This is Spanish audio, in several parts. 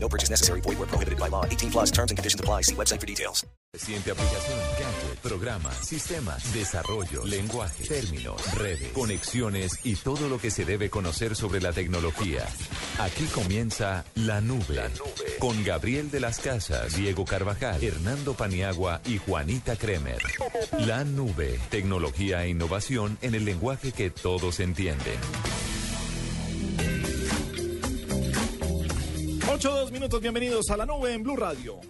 No purchase necessary. Void where prohibited by law. 18 plus terms and conditions apply. See website for details. Reciente aplicación, gadget, programa, sistemas, desarrollo, lenguaje, términos, redes, conexiones y todo lo que se debe conocer sobre la tecnología. Aquí comienza La Nube, la Nube. con Gabriel de las Casas, Diego Carvajal, Hernando Paniagua y Juanita Kremer. La Nube, tecnología e innovación en el lenguaje que todos entienden. 8 dos minutos, bienvenidos a la nube en Blue Radio.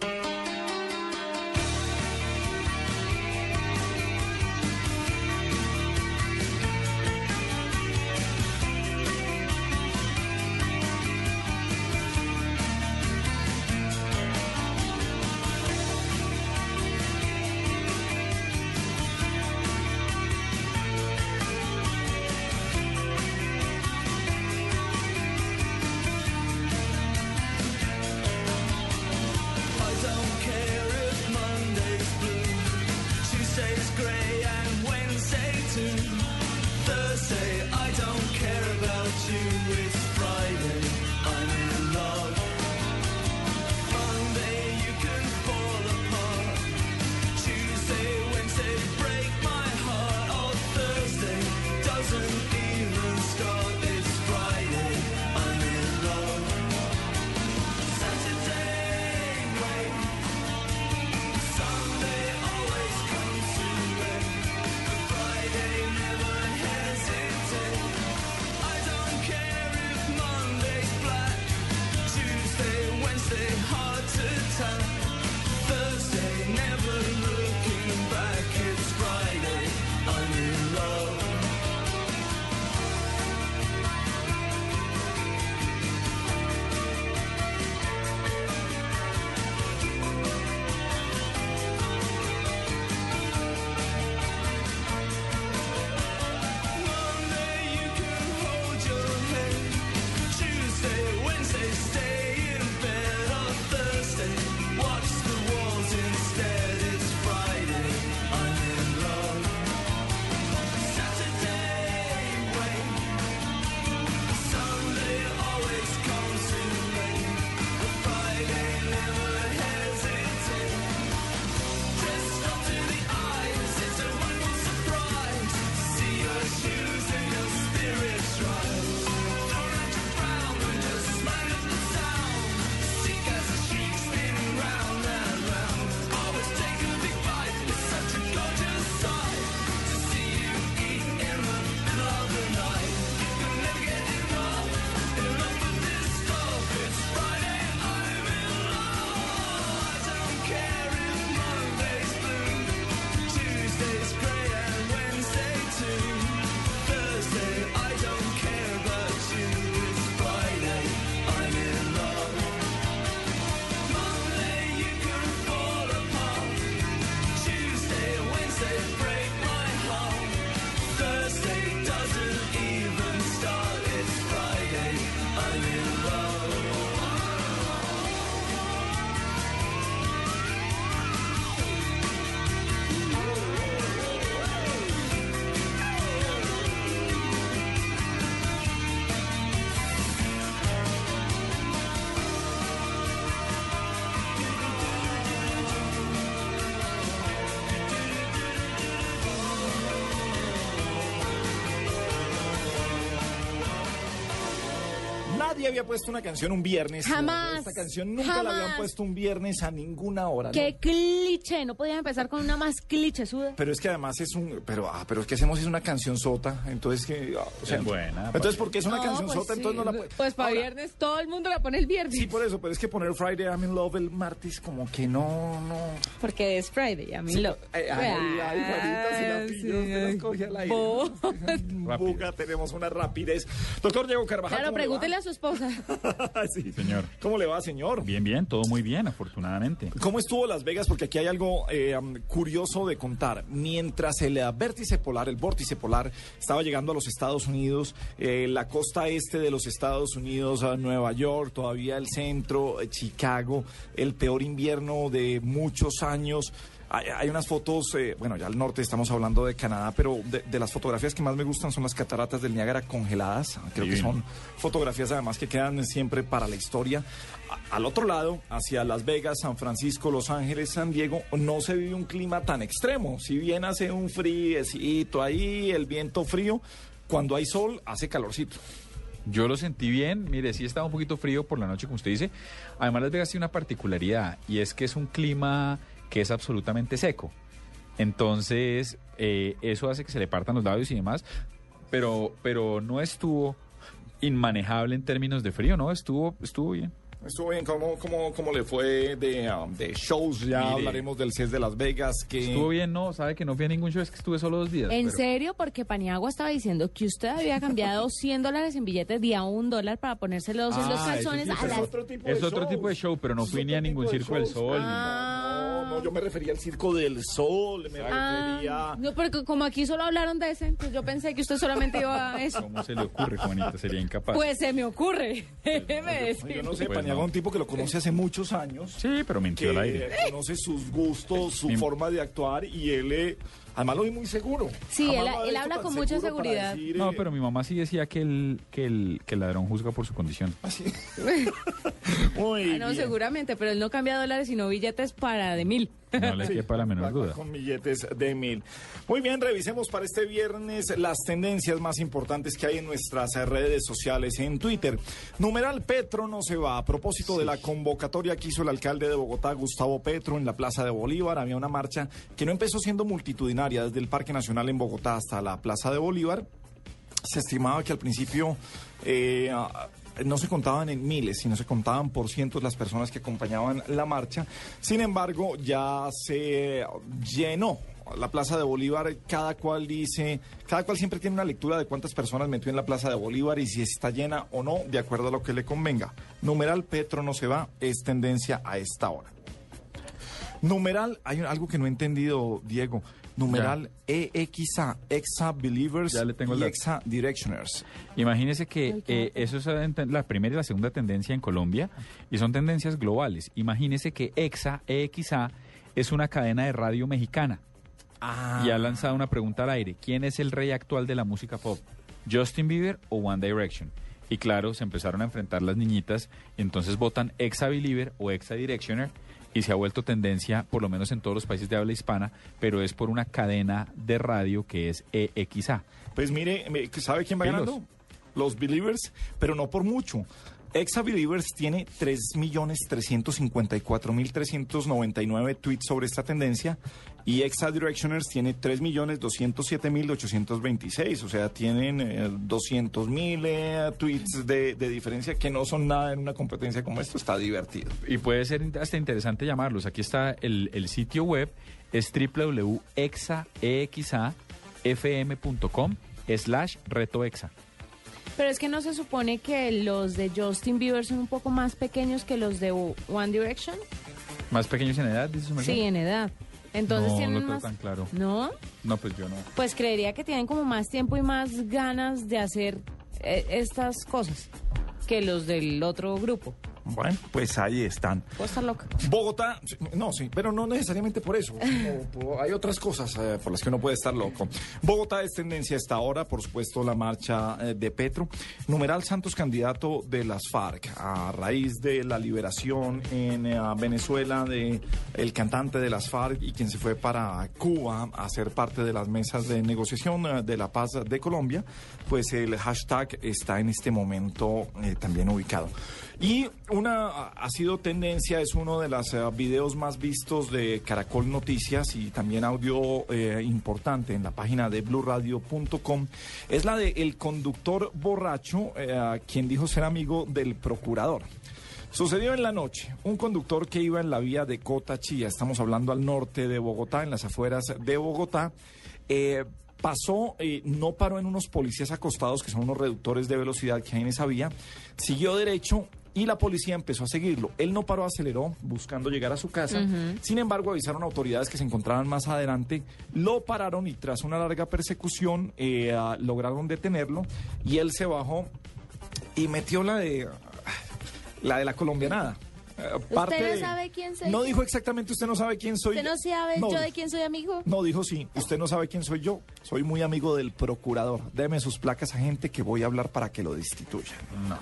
Había puesto una canción un viernes. Jamás. Esta canción nunca la habían puesto un viernes a ninguna hora. ¿no? Qué cliché, no podían empezar con una más clichesuda. Pero es que además es un. Pero, ah, pero es que hacemos es una canción sota. Entonces que. ah, o sea, Es buena, Entonces, ¿por qué es una No, canción pues sota? sí. Entonces no la puede. Pues para Ahora, viernes todo el mundo la pone el viernes. Sí, por eso, pero es que poner Friday I'm in Love el martes, como que no, no. Porque es Friday, a mí lo. Ay, ay, ay, Juanita, si la pillo, sí, las ay, coge al aire. bo- Buga, tenemos una rapidez. Doctor Diego Carvajal. Claro, pregúntele a su esposa. sí. Señor. ¿Cómo le va, señor? Bien, bien, todo muy bien, afortunadamente. ¿Cómo estuvo Las Vegas? Porque aquí hay algo eh, curioso de contar. Mientras el vértice polar, el vórtice polar, estaba llegando a los Estados Unidos, eh, la costa este de los Estados Unidos, a Nueva York, todavía el centro, eh, Chicago, el peor invierno de muchos años. Hay, hay unas fotos, eh, bueno, ya al norte estamos hablando de Canadá, pero de, de las fotografías que más me gustan son las cataratas del Niágara congeladas. Creo que son fotografías además que quedan siempre para la historia. A- Al otro lado, hacia Las Vegas, San Francisco, Los Ángeles, San Diego, no se vive un clima tan extremo. Si bien hace un friecito ahí, el viento frío, cuando hay sol hace calorcito. Yo lo sentí bien, mire, sí estaba un poquito frío por la noche, como usted dice. Además, Las Vegas tiene una particularidad y es que es un clima que es absolutamente seco. Entonces, eh, eso hace que se le partan los labios y demás, pero, pero no estuvo inmanejable en términos de frío, ¿no? Estuvo, estuvo bien. Estuvo bien, ¿cómo, cómo, cómo le fue de, um, de shows? Ya Mire. hablaremos del CES de Las Vegas. Que... Estuvo bien, no, sabe que no fui a ningún show, es que estuve solo dos días. ¿En pero- serio? Porque Paniagua estaba diciendo que usted había cambiado 100 dólares en billetes de a un dólar para ponérselos en los Ah, calzones sí, a pero las... es otro tipo de Es otro tipo de show, pero no Es fui ni a ningún de Circo del. Sol. Ah. No, no, yo me refería al Circo del Sol, me Ah, refería... no, porque como aquí solo hablaron de ese, pues yo pensé que usted solamente iba a eso. ¿Cómo se le ocurre, Juanita? Sería incapaz. Pues se me ocurre. Déjeme Yo decir. no sé, Pues Es un tipo que lo conoce hace muchos años. sí, pero mintió al aire. conoce sus gustos, su Mi- forma de actuar y él, eh, además lo vi muy seguro. Sí, él- él habla con mucha seguridad. decir, No, eh, pero mi mamá sí decía que el, que el, que el ladrón juzga por su condición. así. Muy Ah, no, bien. seguramente, pero él no cambia dólares sino billetes para de mil. No le quepa la menor duda. Con billetes de mil. Muy bien, revisemos para este viernes las tendencias más importantes que hay en nuestras redes sociales. En Twitter, numeral Petro no se va. A propósito de la convocatoria que hizo el alcalde de Bogotá, Gustavo Petro, en la Plaza de Bolívar, había una marcha que no empezó siendo multitudinaria desde el Parque Nacional en Bogotá hasta la Plaza de Bolívar. Se estimaba que al principio eh, no se contaban en miles, sino se contaban por cientos las personas que acompañaban la marcha. Sin embargo, ya se llenó la Plaza de Bolívar. Cada cual dice, cada cual siempre tiene una lectura de cuántas personas metió en la Plaza de Bolívar y si está llena o no, de acuerdo a lo que le convenga. Numeral Petro no se va, es tendencia a esta hora. Numeral, hay algo que no he entendido, Diego. Numeral EXA, Exa Believers Ya le tengo el y. Exa Directioners. Imagínese que eh, eso es la primera y la segunda tendencia en Colombia y son tendencias globales. Imagínese que EXA, EXA, es una cadena de radio mexicana Ah. y ha lanzado una pregunta al aire. ¿Quién es el rey actual de la música pop? ¿Justin Bieber o One Direction? Y claro, se empezaron a enfrentar las niñitas y entonces votan Exa Believer o Exa Directioner y se ha vuelto tendencia, por lo menos en todos los países de habla hispana, pero es por una cadena de radio que es EXA. Pues mire, ¿sabe quién va ganando? Los Believers, pero no por mucho. Exa Believers tiene 3.354.399 tweets sobre esta tendencia y Exa Directioners tiene 3.207.826. O sea, tienen eh, 200.000 eh, tweets de, de diferencia que no son nada en una competencia como esto. Está divertido. Y puede ser hasta interesante llamarlos. Aquí está el, el sitio web, es www.exafm.com slash retoexa. Pero es que no se supone que los de Justin Bieber son un poco más pequeños que los de One Direction. ¿Más pequeños en edad, dice su? Sí, en edad. Entonces No, tienen tengo más. tan claro. ¿No? No, pues yo no. Pues creería que tienen como más tiempo y más ganas de hacer eh, estas cosas que los del otro grupo. Bueno, pues ahí están. Puedo estar loca. Bogotá, no, sí, pero no necesariamente por eso. hay otras cosas eh, por las que uno puede estar loco. Bogotá es tendencia a esta hora, por supuesto, la marcha eh, de Petro. Numeral Santos, candidato de las FARC, a raíz de la liberación en eh, Venezuela de el cantante de las FARC y quien se fue para Cuba a ser parte de las mesas de negociación eh, de la paz de Colombia, pues el hashtag está en este momento eh, también ubicado. Y una ha- sido tendencia, es uno de los videos más vistos de Caracol Noticias y también audio eh, importante en la página de blurradio.com, es la de el conductor borracho, eh, quien dijo ser amigo del procurador. Sucedió en la noche. Un conductor que iba en la vía de Cota Chía, estamos hablando al norte de Bogotá, en las afueras de Bogotá, eh, pasó, eh, no paró en unos policías acostados, que son unos reductores de velocidad que hay en esa vía, siguió derecho y la policía empezó a seguirlo. Él no paró, aceleró, buscando llegar a su casa. Sin embargo, avisaron autoridades que se encontraban más adelante, lo pararon y tras una larga persecución eh, ah, lograron detenerlo y él se bajó y metió la de la de la colombianada. Parte no sabe quién soy No yo? dijo exactamente usted no sabe quién soy. ¿Usted no sabe No, yo de quién soy amigo? no, dijo sí. Usted no sabe quién soy yo. Soy muy amigo del procurador. Deme sus placas a gente que voy a hablar para que lo destituyan. No.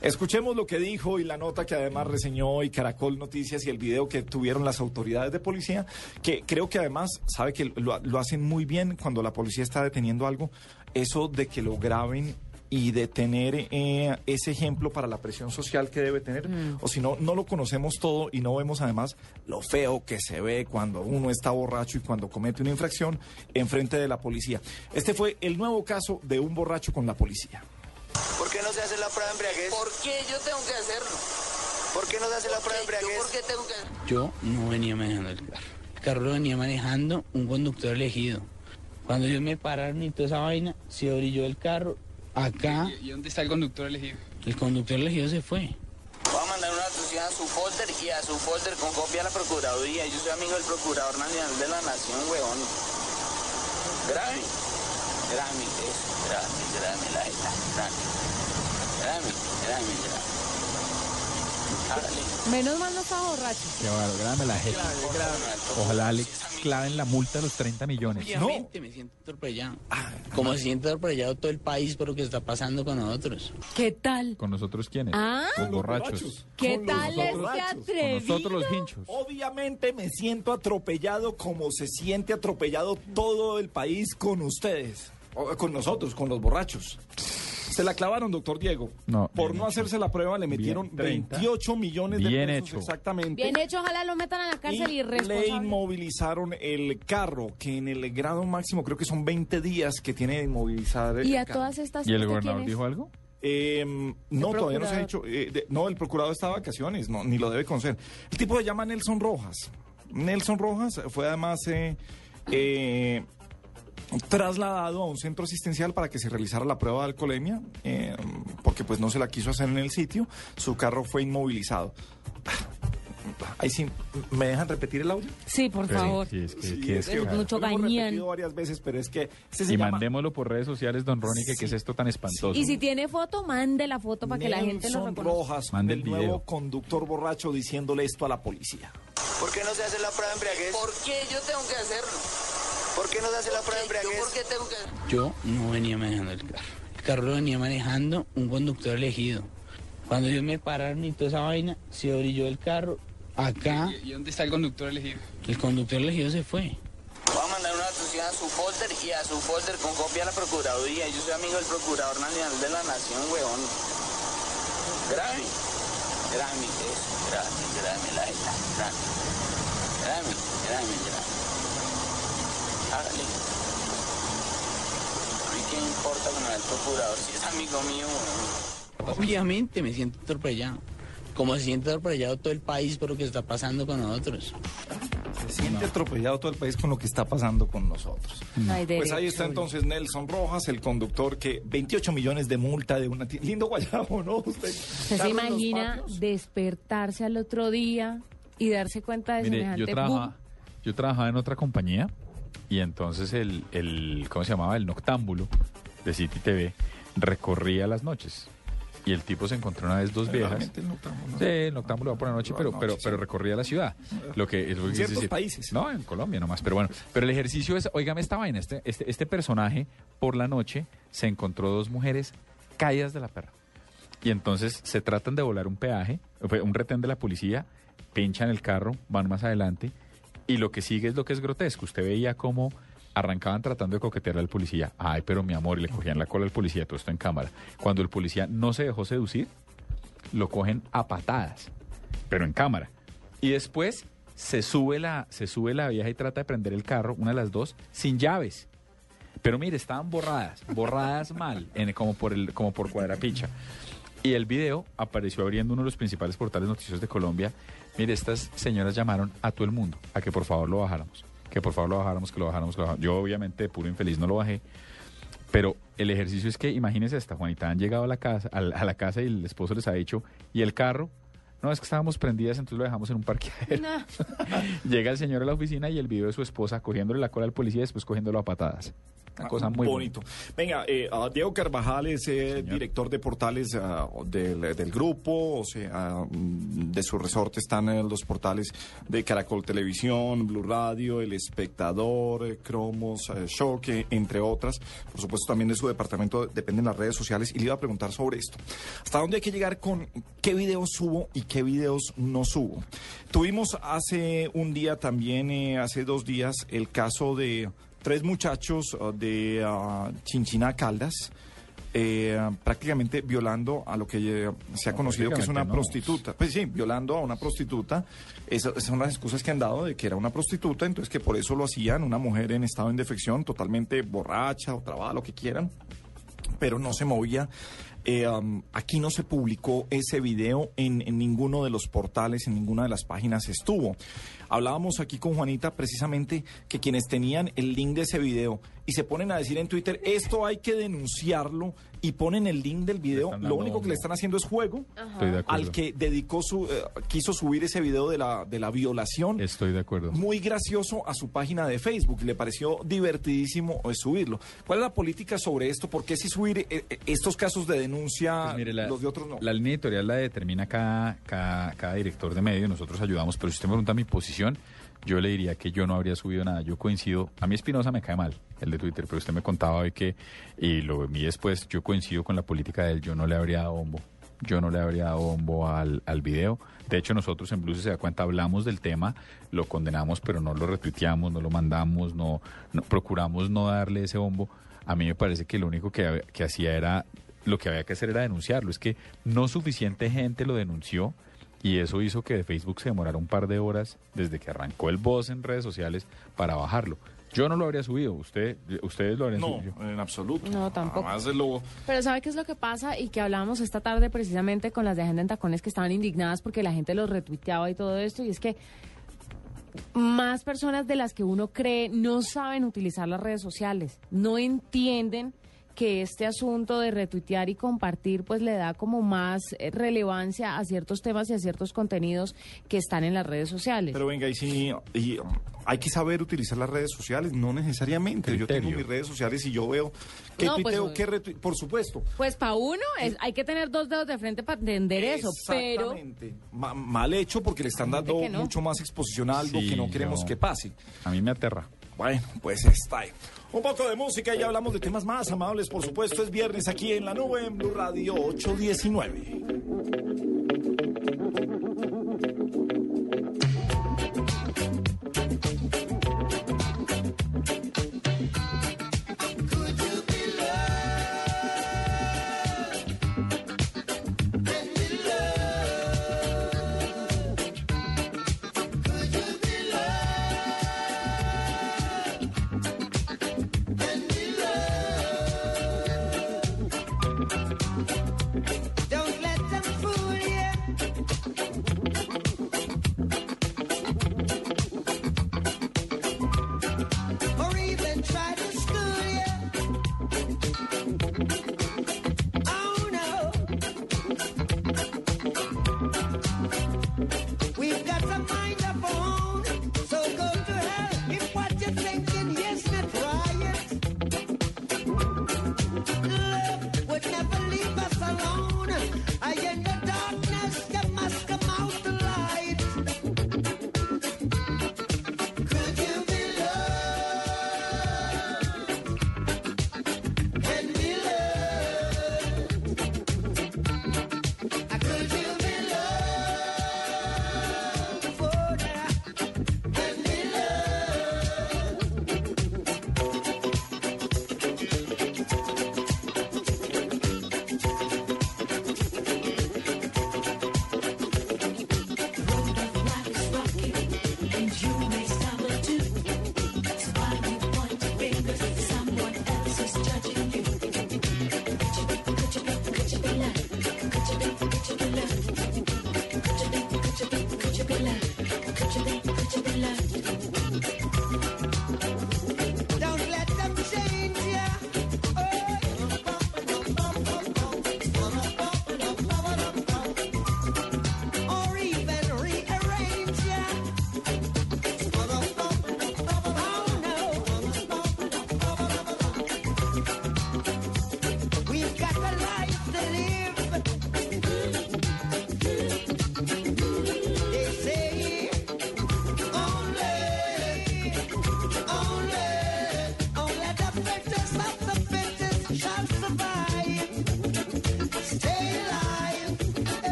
Escuchemos lo que dijo y la nota que además reseñó y Caracol Noticias y el video que tuvieron las autoridades de policía, que creo que además sabe que lo, lo hacen muy bien cuando la policía está deteniendo algo, eso de que lo graben y de tener eh, ese ejemplo para la presión social que debe tener, o si no, no lo conocemos todo y no vemos además lo feo que se ve cuando uno está borracho y cuando comete una infracción en frente de la policía. Este fue el nuevo caso de un borracho con la policía. ¿Por qué no se hace la prueba de embriaguez? ¿Por qué yo tengo que hacerlo? ¿Por qué no se hace la prueba de ¿Yo embriaguez? por qué tengo que hacerlo? Yo no venía manejando el carro. El carro lo venía manejando un conductor elegido. Cuando ellos me pararon y toda esa vaina, se brilló el carro. Acá, ¿Y dónde está el conductor elegido? el conductor elegido se fue. Voy a mandar una noticia a su folder y a su folder con copia a la Procuraduría. Yo soy amigo del Procurador Nacional de la Nación, huevón. Grave. Grave, eso. Grave, grave, la. Grave. Grave, grave, grave. Menos mal no estaba borracho. Qué bárbaro, grábame la jeta. Ojalá le claven la multa de los 30 millones. Obviamente me siento atropellado. Como se siente atropellado todo el país por lo que está pasando con nosotros. ¿Qué tal? ¿Con nosotros quiénes? Ah. Los borrachos. ¿Qué Con tal este borrachos. Con atrevido? nosotros los hinchos. Obviamente me siento atropellado como se siente atropellado todo el país con ustedes, o, con nosotros, con los borrachos. Se la clavaron, doctor Diego. No, Por no hecho. hacerse la prueba le metieron Bien, 30. 28 millones de Bien pesos hecho. exactamente. Bien hecho, ojalá lo metan a la cárcel y, y le inmovilizaron el carro, que en el grado máximo creo que son 20 días que tiene de inmovilizar el Y a carro. todas estas... ¿Y el ¿usted gobernador dijo algo? Eh, no, todavía no se ha hecho. eh, de- no, el procurador está de vacaciones, no, ni lo debe conocer. El tipo se llama Nelson Rojas. Nelson Rojas fue además eh, eh, trasladado a un centro asistencial para que se realizara la prueba de alcoholemia, eh, porque pues no se la quiso hacer en el sitio. Su carro fue inmovilizado. Ahí sí, ¿me dejan repetir el audio? Sí, por Sí, favor. sí, es que, Sí, que es es que mucho lo hemos repetido varias veces, pero es que ese se Y llama mandémoslo por redes sociales, don Ronnie, que qué es esto tan espantoso. Y si tiene foto, mande la foto para que la gente lo Nelson reconozca. Rojas, Mande el el nuevo video. conductor borracho diciéndole esto a la policía. ¿Por qué no se hace la prueba de embriaguez? ¿Por qué yo tengo que hacerlo? ¿Por qué no se hace la prueba de ¿Yo embriaguez? por qué tengo que? Yo no venía manejando el carro. El carro lo venía manejando un conductor elegido. Cuando ellos me pararon y toda esa vaina, se brilló el carro. Acá, ¿Y y dónde está el conductor elegido? el conductor elegido se fue. Voy a mandar una noticia a su folder y a su folder con copia a la Procuraduría. Yo soy amigo del Procurador Nacional de la Nación, huevón. Grave. Grave, eso. Grave, grave, la jeta. Grave. Grave, grave, grave. Hágale. A mí qué me importa con el Procurador si es amigo mío, huevón. Obviamente me siento atropellado. Como se siente atropellado todo el país por lo que está pasando con nosotros. Se siente atropellado todo el país con lo que está pasando con nosotros. No Pues ahí está entonces Nelson Rojas, el conductor que 28 millones de multa de una... ti- Lindo guayabo, ¿no? Usted, ¿Usted se imagina despertarse al otro día y darse cuenta de Mire, semejante yo trabajaba en otra compañía y entonces el, el, ¿cómo se llamaba? El noctámbulo de City TV recorría las noches. Y el tipo se encontró una vez dos viejas. El noctámbulo, ¿no? Sí, el noctámbulo va por la noche, pero, pero, pero recorría la ciudad. Lo que es lo que En ciertos decir. países. No, en Colombia nomás. Pero bueno, pero el ejercicio es, oígame esta vaina, este, este, este personaje por la noche se encontró dos mujeres caídas de la perra. Y entonces se tratan de volar un peaje, un retén de la policía, pinchan el carro, van más adelante, y lo que sigue es lo que es grotesco. Usted veía cómo arrancaban tratando de coquetear al policía. Ay, pero mi amor, y le cogían la cola al policía, todo esto en cámara. Cuando el policía no se dejó seducir, lo cogen a patadas, pero en cámara. Y después se sube la, se sube la vieja y trata de prender el carro, una de las dos, sin llaves. Pero mire, estaban borradas, borradas mal, en- como por el, como por. Y el video apareció abriendo uno de los principales portales noticiosos de Colombia. Mire, estas señoras llamaron a todo el mundo a que por favor lo bajáramos. que por favor lo bajáramos, que lo bajáramos, que lo bajáramos. Yo obviamente de puro infeliz no lo bajé, pero el ejercicio es que imagínense esta, Juanita, han llegado a la casa, al- a, la casa y el esposo les ha dicho, ¿y el carro? No, es que estábamos prendidas, entonces lo dejamos en un parqueadero. No. Llega el señor a la oficina y el video de su esposa cogiéndole la cola al policía y después cogiéndolo a patadas. Una cosa muy bonito. Venga, eh, ah, Diego Carvajal es eh, director de portales ah, del, del grupo, o sea, mm, de su resorte están eh, los portales de Caracol Televisión, Blue Radio, El Espectador, eh, Cromos, Shock, entre otras. Por supuesto, también de su departamento dependen las redes sociales y le iba a preguntar sobre esto. ¿Hasta dónde hay que llegar con qué videos subo y qué videos no subo? Tuvimos hace un día también, hace dos días, el caso de tres muchachos uh, de uh, Chinchina Caldas, eh, prácticamente violando a lo que eh, se ha No, conocido que es una no. prostituta. Pues sí, violando a una prostituta. Esas esas son las excusas que han dado de que era una prostituta, entonces que por eso lo hacían, una mujer en estado de indefección, totalmente borracha o trabada, lo que quieran pero no se movía. Eh, um, aquí no se publicó ese video en, en ninguno de los portales, en ninguna de las páginas estuvo. Hablábamos aquí con Juanita precisamente que quienes tenían el link de ese video y se ponen a decir en Twitter, esto hay que denunciarlo y ponen el link del video, lo único que le están haciendo es juego Estoy de acuerdo. al que dedicó su, eh, quiso subir ese video de la, de la violación Estoy de acuerdo. muy gracioso a su página de Facebook. Le pareció divertidísimo eh, subirlo. ¿Cuál es la política sobre esto? ¿Por qué si subir eh, eh, estos casos de denuncia, Pues mire, la, los de otros no? la línea editorial la determina cada, cada, cada director de medio, nosotros ayudamos, pero si usted me pregunta mi posición, yo le diría que yo no habría subido nada. Yo coincido, a mí Espinosa me cae mal, el de Twitter, pero usted me contaba hoy que, y lo vi después, yo coincido con la política de él, yo no le habría dado bombo. Yo no le habría dado bombo al, al video. De hecho, nosotros en Blues, si se da cuenta, hablamos del tema, lo condenamos, pero no lo retuiteamos, no lo mandamos, no, no- procuramos no darle ese bombo. A mí me parece que lo único que, que hacía era, lo que había que hacer era denunciarlo. Es que no suficiente gente lo denunció y eso hizo que de Facebook se demorara un par de horas desde que arrancó el boss en redes sociales para bajarlo. Yo no lo habría subido, usted, ustedes lo habrían No, subido. en absoluto. No, tampoco. Lo... Pero ¿sabe qué es lo que pasa? Y que hablábamos esta tarde precisamente con las de Agenda en Tacones que estaban indignadas porque la gente los retuiteaba y todo esto. Y es que más personas de las que uno cree no saben utilizar las redes sociales, no entienden que este asunto de retuitear y compartir pues le da como más eh, relevancia a ciertos temas y a ciertos contenidos que están en las redes sociales. Pero venga, y si y, um, hay que saber utilizar las redes sociales, no necesariamente. Yo tengo mis redes sociales y yo veo qué No, pues, tuiteo, obvio. qué retui- Por supuesto. Pues para uno es- hay que tener dos dedos de frente para entender eso, pero. Ma- mal hecho porque le están dando no. mucho más exposición a algo Sí, que no queremos yo- que pase. A mí me aterra. Bueno, pues está ahí. Un poco de música y ya hablamos de temas más amables, por supuesto. Es viernes aquí en la nube en Blue Radio 819.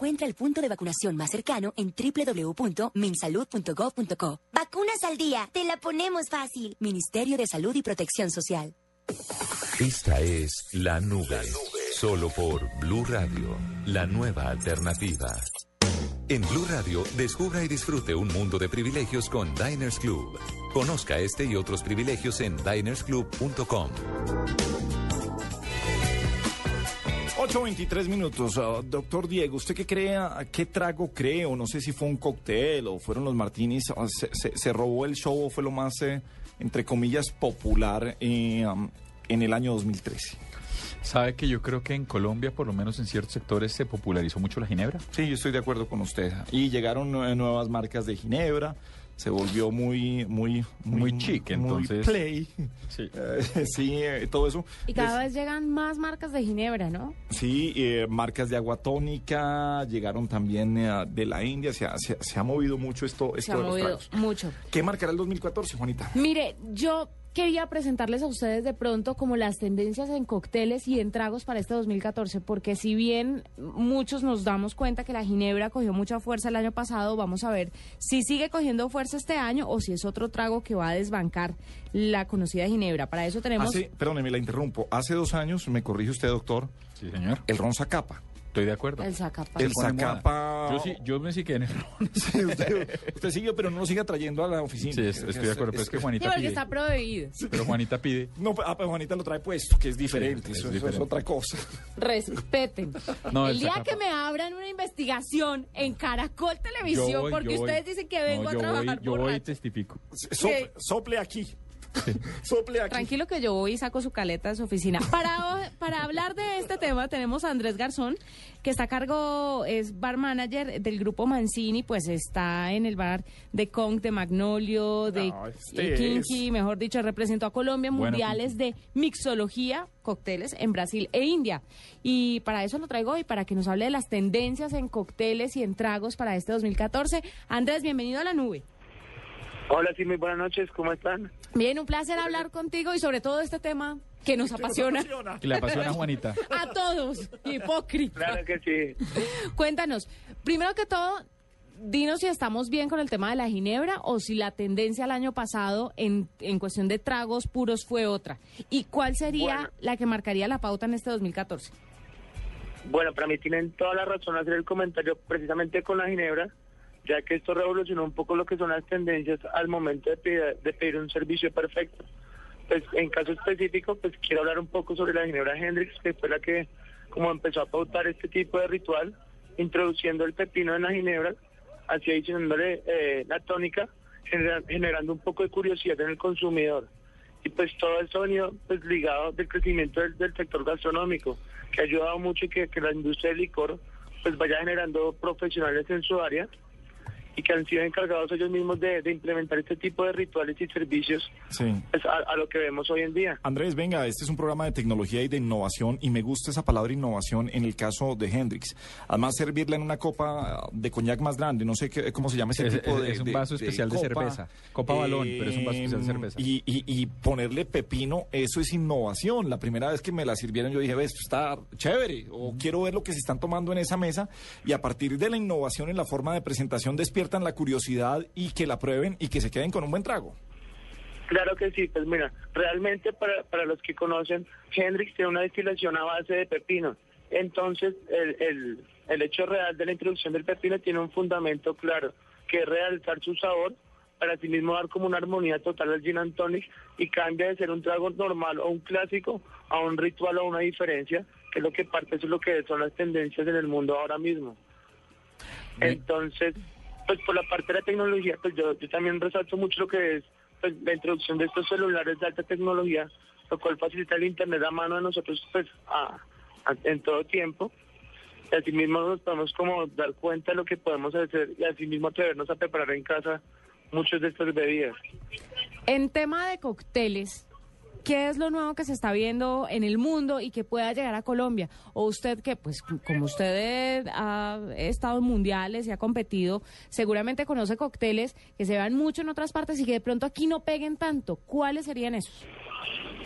Encuentra el punto de vacunación más cercano en www.minsalud.gov.co. Vacunas al día, te la ponemos fácil. Ministerio de Salud y Protección Social. Esta es La Nube, solo por Blue Radio, la nueva alternativa. En Blue Radio, descubra y disfrute un mundo de privilegios con Diners Club. Conozca este y otros privilegios en dinersclub.com. 8.23 minutos. Ah, doctor Diego, ¿usted qué cree, ah, qué trago cree, o no sé si fue un cóctel o fueron los martinis, ah, se, se- se robó el show o fue lo más, eh, entre comillas, popular eh, en el año 2013? ¿Sabe que yo creo que en Colombia, por lo menos en ciertos sectores, se popularizó mucho la ginebra? Sí, yo estoy de acuerdo con usted. Y llegaron nue- nuevas marcas de Ginebra, se volvió muy, muy, Muy chic, muy entonces. play. Sí. Eh, sí, eh, todo eso. Y cada vez llegan más marcas de Ginebra, ¿no? Sí, eh, marcas de agua tónica, llegaron también eh, de la India, se ha, se, ha- se ha movido mucho esto, Se esto ha de los movido tragos. mucho. ¿Qué marcará el 2014, Juanita? Mire, yo quería presentarles a ustedes de pronto como las tendencias en cócteles y en tragos para este 2014, porque si bien muchos nos damos cuenta que la ginebra cogió mucha fuerza el año pasado, vamos a ver si sigue cogiendo fuerza este año o si es otro trago que va a desbancar la conocida ginebra. Para eso tenemos... Hace, perdóneme, la interrumpo. Hace dos años, me corrige usted, doctor, Sí, señor. el ron Zacapa. Estoy de acuerdo. El Zacapa. El. Zacapa... Yo sí, yo me sí que en el Sí, usted, usted siguió, pero no lo siga trayendo a la oficina. Sí, es- estoy de acuerdo, pero es que Sí, Juanita porque pide. está prohibido. Pero Juanita pide. No, ah, pero Juanita lo trae puesto, que es diferente, Sí, es eso, eso diferente. es otra cosa. Respeten. No, el el día Zacapa. que me abran una investigación en Caracol Televisión, voy, porque voy. ustedes dicen que vengo No, a trabajar voy, yo voy y borracha. testifico. Sople, sople aquí. sople aquí. Tranquilo que yo voy y saco su caleta de su oficina. Para, para hablar de este tema tenemos a Andrés Garzón, que está a cargo, es bar manager del grupo Mancini, pues está en el bar de Kong, de Magnolio, de No, este eh, Kinky, mejor dicho, representó a Colombia en Bueno, mundiales de mixología, cócteles en Brasil e India. Y para eso lo traigo hoy, para que nos hable de las tendencias en cócteles y en tragos para este 2014. Andrés, bienvenido a la nube. Hola, sí, muy buenas noches, ¿cómo están? Bien, un placer hablar contigo y sobre todo este tema que nos apasiona Que le apasiona a Juanita. a todos, hipócrita. Claro que sí. Cuéntanos, primero que todo, dinos si estamos bien con el tema de la ginebra o si la tendencia el año pasado en, en cuestión de tragos puros fue otra. ¿Y cuál sería Bueno. la que marcaría la pauta en este 2014? Bueno, para mí tienen toda la razón hacer el comentario precisamente con la ginebra, ya que esto revolucionó un poco lo que son las tendencias al momento de pedir, de pedir un servicio perfecto. Pues en caso específico, pues quiero hablar un poco sobre la ginebra Hendrix, que fue la que como empezó a pautar este tipo de ritual, introduciendo el pepino en la ginebra, así adicionándole eh, la tónica, genera- generando un poco de curiosidad en el consumidor. y pues todo esto venido pues ligado del crecimiento del, del sector gastronómico que ha ayudado mucho y que, que la industria del licor pues vaya generando profesionales en su área y que han sido encargados ellos mismos de, de implementar este tipo de rituales y servicios Sí. pues, a, a lo que vemos hoy en día. Andrés, venga, este es un programa de tecnología y de innovación y me gusta esa palabra innovación en el caso de Hendrix. Además, servirla en una copa de coñac más grande, no sé qué, cómo se llama ese Es- tipo es- de es un de- vaso especial de copa. cerveza. Copa balón, pero es un vaso especial de Eh, cerveza. Y, y- y ponerle pepino, eso es innovación. La primera vez que me la sirvieron yo dije, ves, esto está chévere, o quiero ver lo que se están tomando en esa mesa y a partir de la innovación en la forma de presentación despiertan la curiosidad y que la prueben y que se queden con un buen trago. Claro que sí, pues mira, realmente para, para los que conocen, Hendrix tiene una destilación a base de pepino. Entonces, el, el, el hecho real de la introducción del pepino tiene un fundamento claro, que es realzar su sabor para sí mismo dar como una armonía total al gin and tonic y cambia de ser un trago normal o un clásico a un ritual o una diferencia, que es lo que parte, eso es lo que son las tendencias en el mundo ahora mismo. Entonces, pues por la parte de la tecnología, pues yo, yo también resalto mucho lo que es pues, la introducción de estos celulares de alta tecnología, lo cual facilita el internet a mano de nosotros pues a- en todo tiempo. Y así mismo nos podemos como dar cuenta de lo que podemos hacer y así mismo atrevernos a preparar en casa muchas de estas bebidas. En tema de cócteles, ¿Qué es lo nuevo que se está viendo en el mundo y que pueda llegar a Colombia? O usted que, pues, como usted ha estado en mundiales y ha competido, seguramente conoce cócteles que se vean mucho en otras partes y que de pronto aquí no peguen tanto. ¿Cuáles serían esos?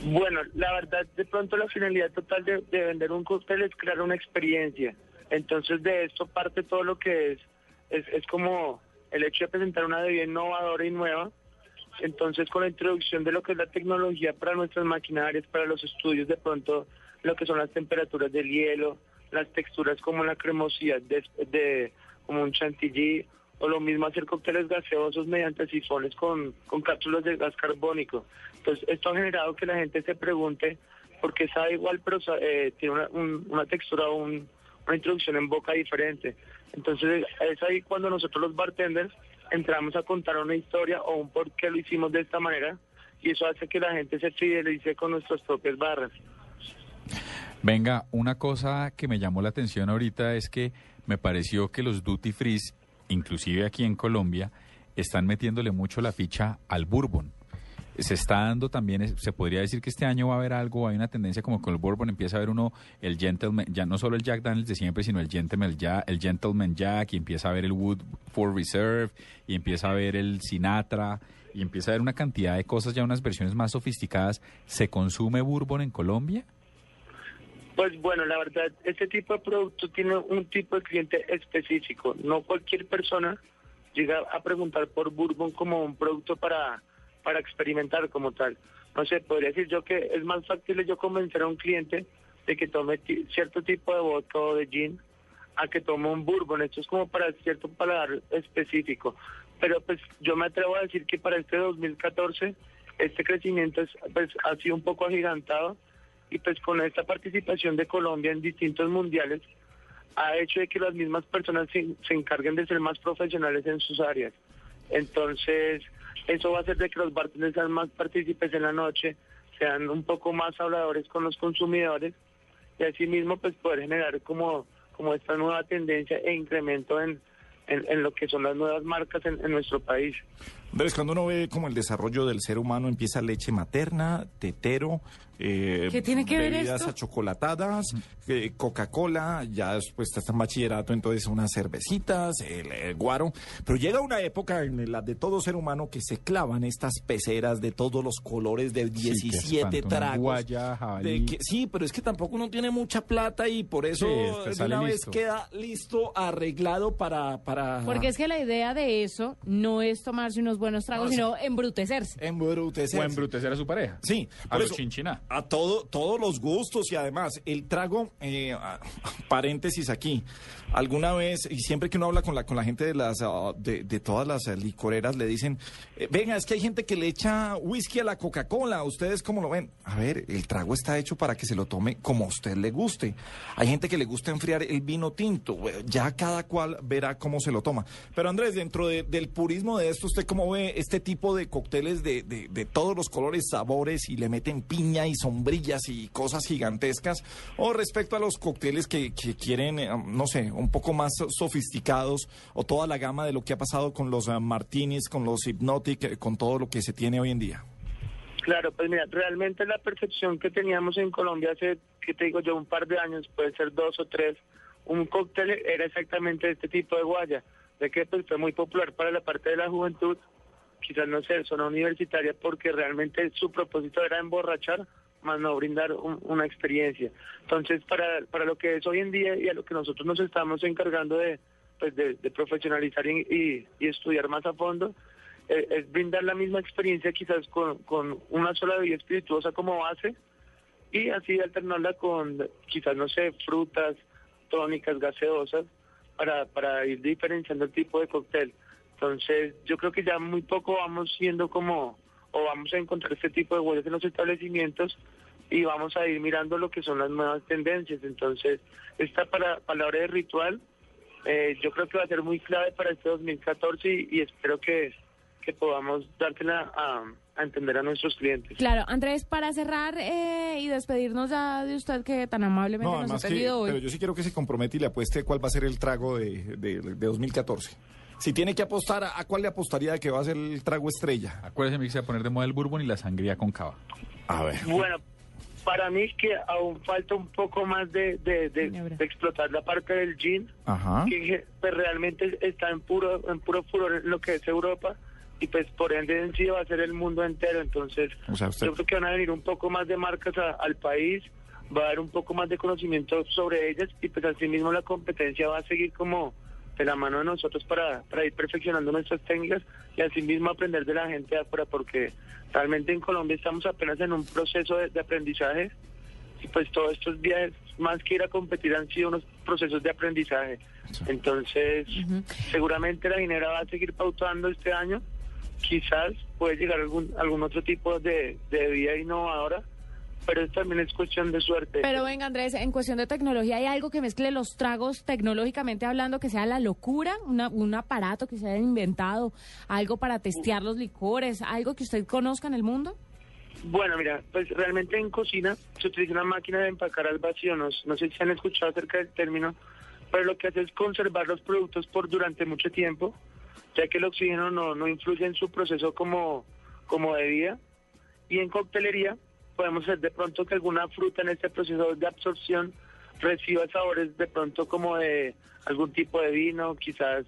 Bueno, la verdad, de pronto la finalidad total de, de vender un cóctel es crear una experiencia. Entonces de esto parte todo lo que es, es, es como el hecho de presentar una bebida innovadora y nueva. Entonces con la introducción de lo que es la tecnología para nuestras maquinarias, para los estudios, de pronto lo que son las temperaturas del hielo, las texturas como la cremosidad de, de como un chantilly o lo mismo hacer cócteles gaseosos mediante sifones con, con cápsulas de gas carbónico. Entonces, esto ha generado que la gente se pregunte por qué sabe igual, pero eh, tiene una, un- una textura o un- una introducción en boca diferente. Entonces, es ahí cuando nosotros los bartenders entramos a contar una historia o un por qué lo hicimos de esta manera y eso hace que la gente se fidelice con nuestras propias barras. Venga, una cosa que me llamó la atención ahorita es que me pareció que los duty free, inclusive aquí en Colombia, están metiéndole mucho la ficha al bourbon. Se está dando también, se podría decir que este año va a haber algo, hay una tendencia como con el bourbon, empieza a haber uno, el gentleman, ya no solo el Jack Daniels de siempre, sino el gentleman, ya, el gentleman Jack, y empieza a ver el Wood for Reserve, y empieza a ver el Sinatra, y empieza a ver una cantidad de cosas, ya unas versiones más sofisticadas. ¿Se consume bourbon en Colombia? Pues bueno, la verdad, este tipo de producto tiene un tipo de cliente específico. No cualquier persona llega a preguntar por Bourbon como un producto para, para experimentar como tal. No sé, podría decir yo que es más factible yo convencer a un cliente de que tome cierto tipo de vodka o de gin a que tome un Bourbon. Esto es como para cierto paladar específico. Pero pues yo me atrevo a decir que para este 2014 este crecimiento es, pues, ha sido un poco agigantado y pues con esta participación de Colombia en distintos mundiales ha hecho de que las mismas personas se, se encarguen de ser más profesionales en sus áreas. Entonces, eso va a hacer de que los bartenders sean más partícipes en la noche, sean un poco más habladores con los consumidores y asimismo pues poder generar como, como esta nueva tendencia e incremento en, en, lo que son las nuevas marcas en nuestro país. Andrés, cuando uno ve como el desarrollo del ser humano empieza leche materna, tetero, eh, ¿Qué tiene que ver bebidas esto? achocolatadas, eh, Coca-Cola, ya después está en bachillerato, entonces unas cervecitas, el, guaro. Pero llega una época en la de todo ser humano que se clavan estas peceras de todos los colores de Sí, qué 17 espanto, una tragos. guaya, jabalí. de que- sí, pero es que tampoco uno tiene mucha plata y por eso Sí, este de una vez listo. queda listo, arreglado para... para Porque es que la idea de eso no es tomarse unos buenos tragos, No, sino embrutecerse. embrutecerse. O embrutecer a su pareja. Sí, A por lo eso, chinchiná. A todo, todos los gustos y además el trago, eh, paréntesis aquí, alguna vez, y siempre que uno habla con la, con la gente de, las, ah, de, de todas las eh, licoreras, le dicen, eh, venga, es que hay gente que le echa whisky a la Coca-Cola, ¿ustedes cómo lo ven? A ver, el trago está hecho para que se lo tome como a usted le guste. Hay gente que le gusta enfriar el vino tinto, eh, ya cada cual verá cómo se lo toma. Pero Andrés, dentro de- del purismo de esto, ¿usted cómo ve este tipo de cócteles de, de- de todos los colores, sabores y le meten piña y sombrillas y cosas gigantescas? O respecto a los cócteles que, que quieren, no sé, un poco más sofisticados o toda la gama de lo que ha pasado con los eh, martinis, con los hypnotic, eh, con todo lo que se tiene hoy en día. Claro, pues mira, realmente la percepción que teníamos en Colombia hace, que te digo yo, un par de años, puede ser dos o tres, un cóctel era exactamente este tipo de guaya, de que pues, fue muy popular para la parte de la juventud, quizás no sé, zona universitaria, porque realmente su propósito era emborrachar, más no brindar un- una experiencia. Entonces, para, para lo que es hoy en día y a lo que nosotros nos estamos encargando de, pues, de, de profesionalizar y, y- y estudiar más a fondo, eh, es brindar la misma experiencia quizás con, con una sola bebida espirituosa como base y así alternarla con quizás, no sé, frutas, tónicas, gaseosas, para, para ir diferenciando el tipo de cóctel. Entonces, yo creo que ya muy poco vamos siendo como, o vamos a encontrar este tipo de huellas en los establecimientos y vamos a ir mirando lo que son las nuevas tendencias. Entonces, esta para, palabra de ritual, eh, yo creo que va a ser muy clave para este 2014 y, y espero que, que podamos dársela a, a entender a nuestros clientes. Claro, Andrés, para cerrar eh, y despedirnos ya de usted que tan amablemente No, nos ha además que, hoy. pero yo sí quiero que se compromete y le apueste cuál va a ser el trago de, de, de 2014. Si tiene que apostar, ¿a, cuál le apostaría de que va a ser el trago estrella? Acuérdese que se va a poner de moda el bourbon y la sangría con cava. A ver. Bueno, para mí es que aún falta un poco más de, de, de- de explotar la parte del gin, Ajá. que pues, realmente está en puro en puro furor en lo que es Europa y pues por ende en sí va a ser el mundo entero. Entonces O sea, usted- yo creo que van a venir un poco más de marcas a- al país, va a haber un poco más de conocimiento sobre ellas y pues asimismo la competencia va a seguir como de la mano de nosotros para, para ir perfeccionando nuestras técnicas y asimismo aprender de la gente de afuera porque realmente en Colombia estamos apenas en un proceso de, de aprendizaje y pues todos estos viajes más que ir a competir han sido unos procesos de aprendizaje. Entonces seguramente la dinera va a seguir pautando este año. Quizás puede llegar algún algún otro tipo de, de bebida innovadora pero también es cuestión de suerte Pero venga, Andrés, en cuestión de tecnología, ¿hay algo que mezcle los tragos tecnológicamente hablando que sea la locura? Una- un aparato que se haya inventado, algo para testear los licores, algo que usted conozca en el mundo? Bueno, mira, pues realmente en cocina se utiliza una máquina de empacar al vacío. No, no sé si han escuchado acerca del término, pero lo que hace es conservar los productos por durante mucho tiempo, ya que el oxígeno no, no influye en su proceso como, como bebida. Y en coctelería podemos hacer de pronto que alguna fruta en este proceso de absorción reciba sabores de pronto como de algún tipo de vino, quizás,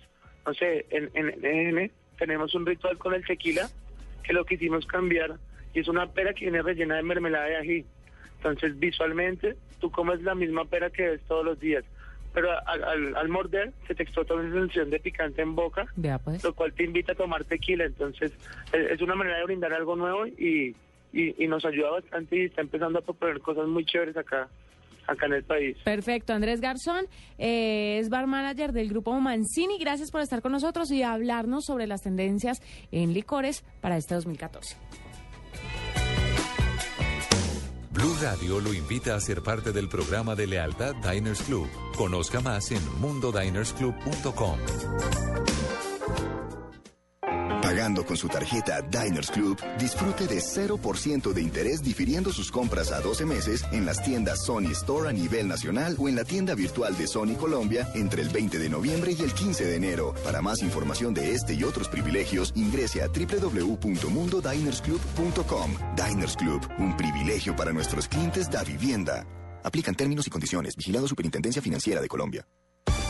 no sé, en, en, en tenemos un ritual con el tequila que lo que hicimos cambiar y es una pera que viene rellena de mermelada de ají. Entonces visualmente tú comes la misma pera que ves todos los días, pero al, al- al morder se te explota una sensación de picante en boca, Vea pues. lo cual te invita a tomar tequila. Entonces es es una manera de brindar algo nuevo y, y, y nos ayuda bastante y está empezando a proponer cosas muy chéveres acá, acá en el país. Perfecto, Andrés Garzón eh, es bar manager del grupo Mancini. Gracias por estar con nosotros y hablarnos sobre las tendencias en licores para este 2014. Blue Radio lo invita a ser parte del programa de lealtad Diners Club. Conozca más en mundodinersclub.com. Con su tarjeta Diners Club, disfrute de 0% de interés difiriendo sus compras a 12 meses en las tiendas Sony Store a nivel nacional o en la tienda virtual de Sony Colombia entre el 20 de noviembre y el 15 de enero. Para más información de este y otros privilegios, ingrese a www.mundodinersclub.com. Diners Club, un privilegio para nuestros clientes da vivienda. Aplican términos y condiciones. Vigilado Superintendencia Financiera de Colombia.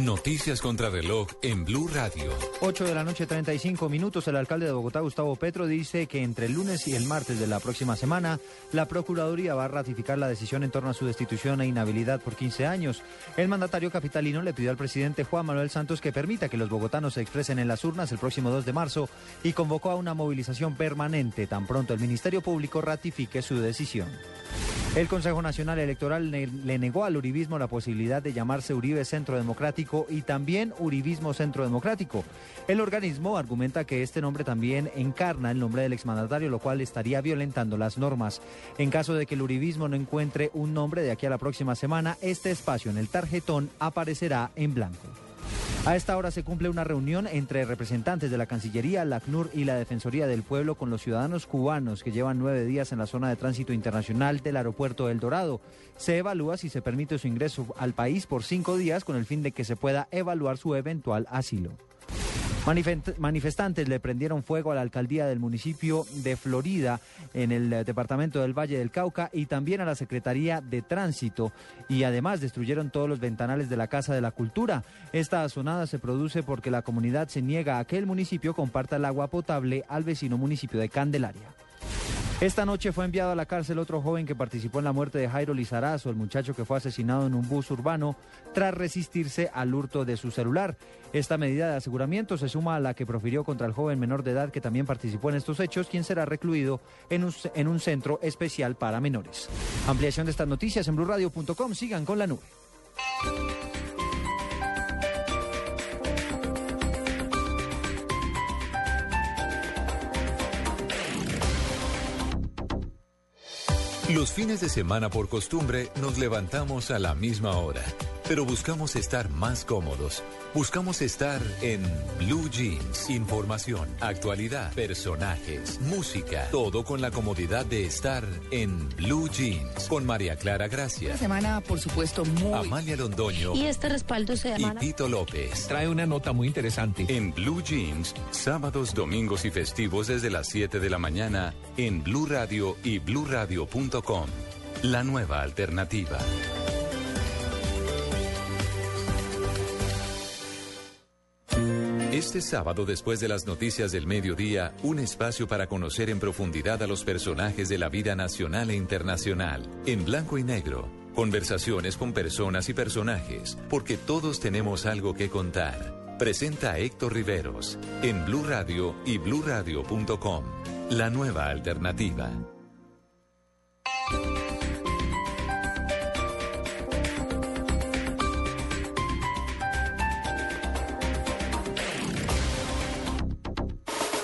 Noticias contra reloj en Blue Radio. 8 de la noche, 35 minutos. El alcalde de Bogotá, Gustavo Petro, dice que entre el lunes y el martes de la próxima semana, la Procuraduría va a ratificar la decisión en torno a su destitución e inhabilidad por 15 años. El mandatario capitalino le pidió al presidente Juan Manuel Santos que permita que los bogotanos se expresen en las urnas el próximo 2 de marzo y convocó a una movilización permanente tan pronto el Ministerio Público ratifique su decisión. El Consejo Nacional Electoral le negó al Uribismo la posibilidad de llamarse Uribe Centro Democrático y también Uribismo Centro Democrático. El organismo argumenta que este nombre también encarna el nombre del exmandatario, lo cual estaría violentando las normas. En caso de que el Uribismo no encuentre un nombre de aquí a la próxima semana, este espacio en el tarjetón aparecerá en blanco. A esta hora se cumple una reunión entre representantes de la Cancillería, la ACNUR y la Defensoría del Pueblo con los ciudadanos cubanos que llevan nueve días en la zona de tránsito internacional del aeropuerto El Dorado. Se evalúa si se permite su ingreso al país por cinco días con el fin de que se pueda evaluar su eventual asilo. Manifest- Manifestantes le prendieron fuego a la alcaldía del municipio de Florida en el departamento del Valle del Cauca y también a la Secretaría de Tránsito y además destruyeron todos los ventanales de la Casa de la Cultura. Esta azonada se produce porque la comunidad se niega a que el municipio comparta el agua potable al vecino municipio de Candelaria. Esta noche fue enviado a la cárcel otro joven que participó en la muerte de Jairo Lizarazo, el muchacho que fue asesinado en un bus urbano tras resistirse al hurto de su celular. Esta medida de aseguramiento se suma a la que profirió contra el joven menor de edad que también participó en estos hechos, quien será recluido en un, en un centro especial para menores. Ampliación de estas noticias en blurradio.com. Sigan con la nube. Los fines de semana por costumbre nos levantamos a la misma hora. Pero buscamos estar más cómodos. Buscamos estar en Blue Jeans. Información, actualidad, personajes, música, todo con la comodidad de estar en Blue Jeans. Con María Clara Gracia. Una semana, por supuesto, muy... Amalia Londoño. Y este respaldo se y llama... Tito López. Trae una nota muy interesante. En Blue Jeans, sábados, domingos y festivos desde las 7 de la mañana en Blue Radio y bluradio.com. La nueva alternativa. Este sábado, después de las noticias del mediodía, un espacio para conocer en profundidad a los personajes de la vida nacional e internacional, en blanco y negro. Conversaciones con personas y personajes, porque todos tenemos algo que contar. Presenta a Héctor Riveros, en Blue Radio y bluradio.com. La nueva alternativa.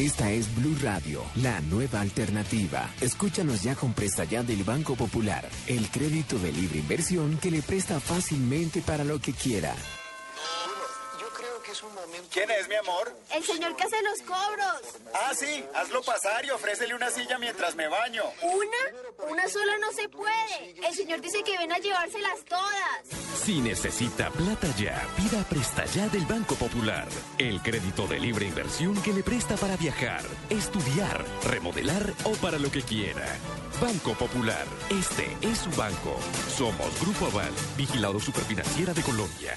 Esta es Blue Radio, la nueva alternativa. Escúchanos ya con Presta Ya del Banco Popular, el crédito de libre inversión que le presta fácilmente para lo que quiera. ¿Quién es, mi amor? El señor que hace los cobros. Ah, sí, hazlo pasar y ofrécele una silla mientras me baño. ¿Una? Una sola no se puede. El señor dice que ven a llevárselas todas. Si necesita plata ya, pida Presta Ya del Banco Popular. El crédito de libre inversión que le presta para viajar, estudiar, remodelar o para lo que quiera. Banco Popular, este es su banco. Somos Grupo Aval, vigilado superfinanciera de Colombia.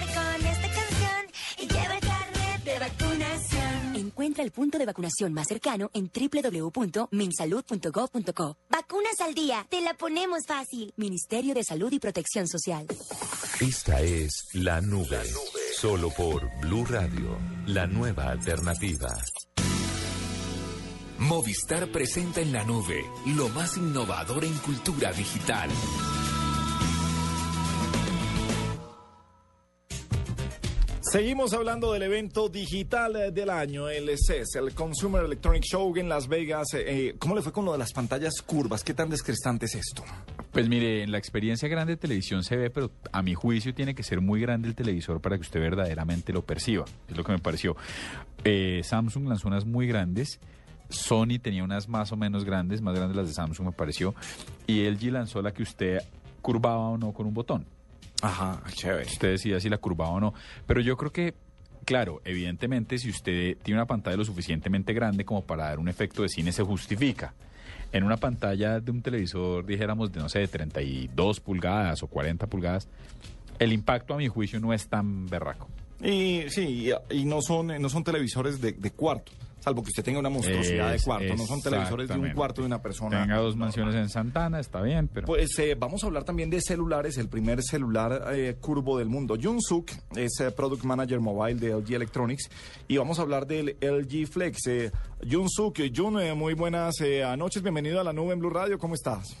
Encuentra el punto de vacunación más cercano en www.minsalud.gov.co. Vacunas al día, te la ponemos fácil. Ministerio de Salud y Protección Social. Esta es La Nube, solo por Blue Radio, la nueva alternativa. Movistar presenta en la nube lo más innovador en cultura digital. Seguimos hablando del evento digital eh, del año, el CES, el Consumer Electronic Show en Las Vegas. Eh, eh, ¿Cómo le fue con lo de las pantallas curvas? ¿Qué tan descrestante es esto? Pues mire, en la experiencia grande de televisión se ve, pero a mi juicio tiene que ser muy grande el televisor para que usted verdaderamente lo perciba. Es lo que me pareció. Eh, Samsung lanzó unas muy grandes. Sony tenía unas más o menos grandes, más grandes las de Samsung me pareció. Y LG lanzó la que usted curvaba o no con un botón. Ajá, chévere. Usted decía si la curvaba o no. Pero yo creo que, claro, evidentemente si usted tiene una pantalla lo suficientemente grande como para dar un efecto de cine, se justifica. En una pantalla de un televisor, dijéramos, de no sé, de 32 pulgadas o 40 pulgadas, el impacto a mi juicio no es tan berraco. Y sí, y, y no son no son televisores de, de cuarto, salvo que usted tenga una monstruosidad Es- de cuarto. No son televisores de un cuarto de una persona. Tenga dos mansiones en Santana, está bien, pero... Pues eh, vamos a hablar también de celulares, el primer celular eh, curvo del mundo. Jun Suk es eh, Product Manager Mobile de LG Electronics y vamos a hablar del LG Flex. Eh, Jun Suk, eh, Jun, eh, muy buenas eh, noches, bienvenido a la nube en Blue Radio, ¿cómo estás?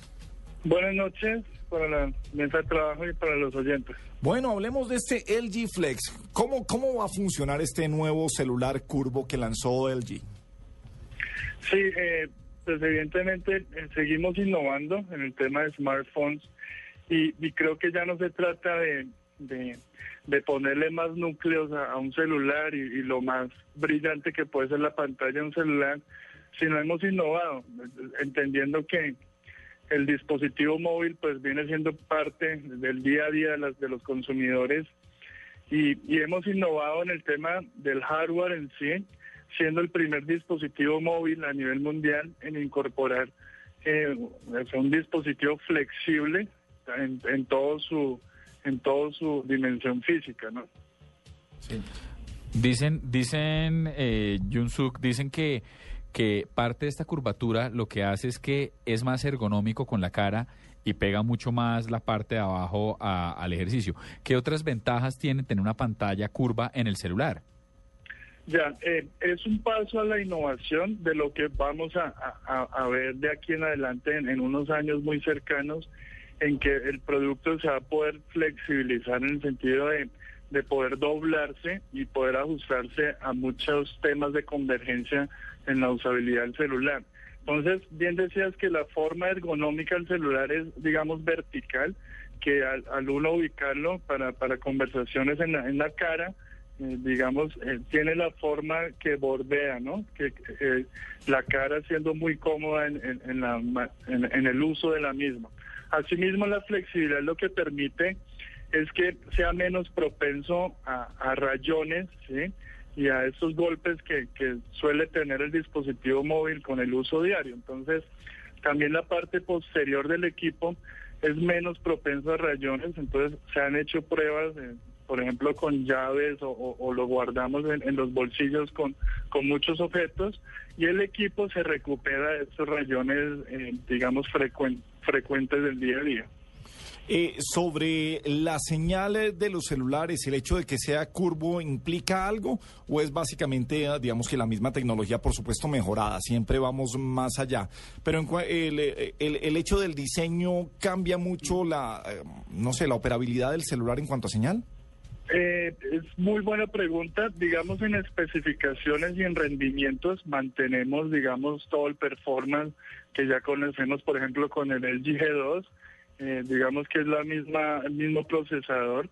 Buenas noches para la mesa de trabajo y para los oyentes. Bueno, hablemos de este LG Flex. ¿Cómo, ¿Cómo va a funcionar este nuevo celular curvo que lanzó LG? Sí, eh, pues evidentemente eh, seguimos innovando en el tema de smartphones y, creo que ya no se trata de, de, ponerle más núcleos a, a un celular y, y lo más brillante que puede ser la pantalla de un celular, sino hemos innovado, eh, entendiendo que el dispositivo móvil pues viene siendo parte del día a día de, las, de los consumidores y, hemos innovado en el tema del hardware en sí, siendo el primer dispositivo móvil a nivel mundial en incorporar eh, un dispositivo flexible en, en todo su en toda su dimensión física, ¿no? Dicen, dicen, eh, Suk, dicen que, que parte de esta curvatura lo que hace es que es más ergonómico con la cara y pega mucho más la parte de abajo a- al ejercicio. ¿Qué otras ventajas tiene tener una pantalla curva en el celular? Ya, eh, es un paso a la innovación de lo que vamos a, ver de aquí en adelante en, en unos años muy cercanos, en que el producto se va a poder flexibilizar en el sentido de, de poder doblarse y poder ajustarse a muchos temas de convergencia en la usabilidad del celular. Entonces, bien decías que la forma ergonómica del celular es, digamos, vertical, que al, al uno ubicarlo para, para conversaciones en la, en la cara, eh, digamos, eh, tiene la forma que bordea, ¿no? Que eh, la cara siendo muy cómoda en, en- en la en- el uso de la misma. Asimismo, la flexibilidad lo que permite es que sea menos propenso a, rayones, ¿sí? Y a esos golpes que, que suele tener el dispositivo móvil con el uso diario. Entonces, también la parte posterior del equipo es menos propenso a rayones, entonces se han hecho pruebas, eh, por ejemplo, con llaves o, lo guardamos en, en los bolsillos con, con muchos objetos y el equipo se recupera de estos rayones, eh, digamos, frecuen- frecuentes del día a día. Eh, sobre la señal eh, de los celulares, el hecho de que sea curvo, ¿implica algo? ¿O es básicamente, eh, digamos que la misma tecnología, por supuesto, mejorada? Siempre vamos más allá. Pero en eh, el- el hecho del diseño cambia mucho la, eh, no sé, la operabilidad del celular en cuanto a señal. Eh, es muy buena pregunta. Digamos, en especificaciones y en rendimientos mantenemos, digamos, todo el performance que ya conocemos, por ejemplo, con el LG G2. Eh, digamos que es la misma, el mismo procesador.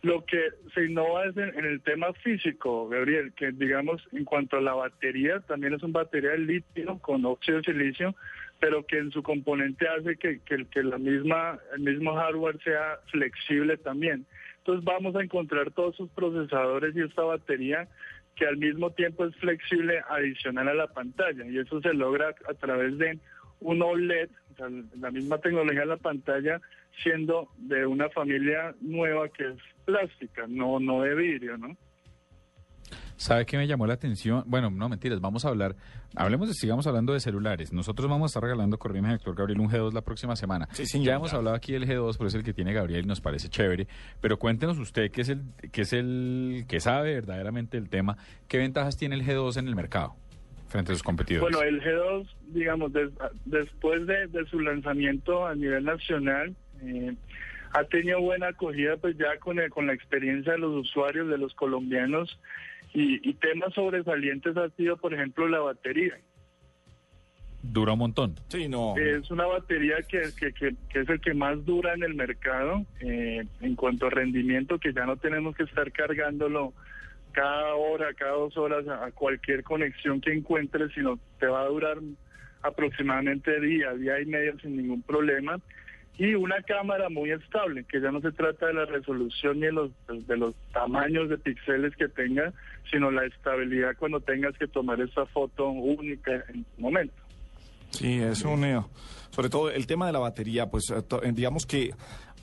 Lo que se innova es en, en el tema físico, Gabriel, que digamos, en cuanto a la batería, también es una batería de litio con óxido de silicio, pero que en su componente hace que, que, que la misma, el mismo hardware sea flexible también. Entonces vamos a encontrar todos sus procesadores y esta batería que al mismo tiempo es flexible adicional a la pantalla y eso se logra a través de un OLED, o sea, la misma tecnología de la pantalla siendo de una familia nueva que es plástica, no no de vidrio, ¿no? ¿Sabe qué me llamó la atención? Bueno, no mentiras, vamos a hablar, hablemos sigamos hablando de celulares. Nosotros vamos a estar regalando, corrígeme, doctor Gabriel, un G2 la próxima semana. ya hemos hablado aquí del G2, pero es el que tiene Gabriel y nos parece chévere. Pero cuéntenos usted, que es el que es el que sabe verdaderamente el tema, ¿qué ventajas tiene el G2 en el mercado frente a sus competidores? Bueno, el G2, digamos, des- después de, de su lanzamiento a nivel nacional, eh, ha tenido buena acogida, pues ya con, el- con la experiencia de los usuarios, de los colombianos, y, y temas sobresalientes ha sido, por ejemplo, la batería. Dura un montón. Sí, no. Es una batería que, que, que- que es el que más dura en el mercado eh, en cuanto a rendimiento, que ya no tenemos que estar cargándolo cada hora, cada dos horas a, cualquier conexión que encuentres, sino te va a durar aproximadamente día, día y medio sin ningún problema. Y una cámara muy estable, que ya no se trata de la resolución ni de los, de los tamaños de píxeles que tenga, sino la estabilidad cuando tengas que tomar esa foto única en tu momento. Sí, es un... eh, sobre todo el tema de la batería, pues eh, eh, digamos que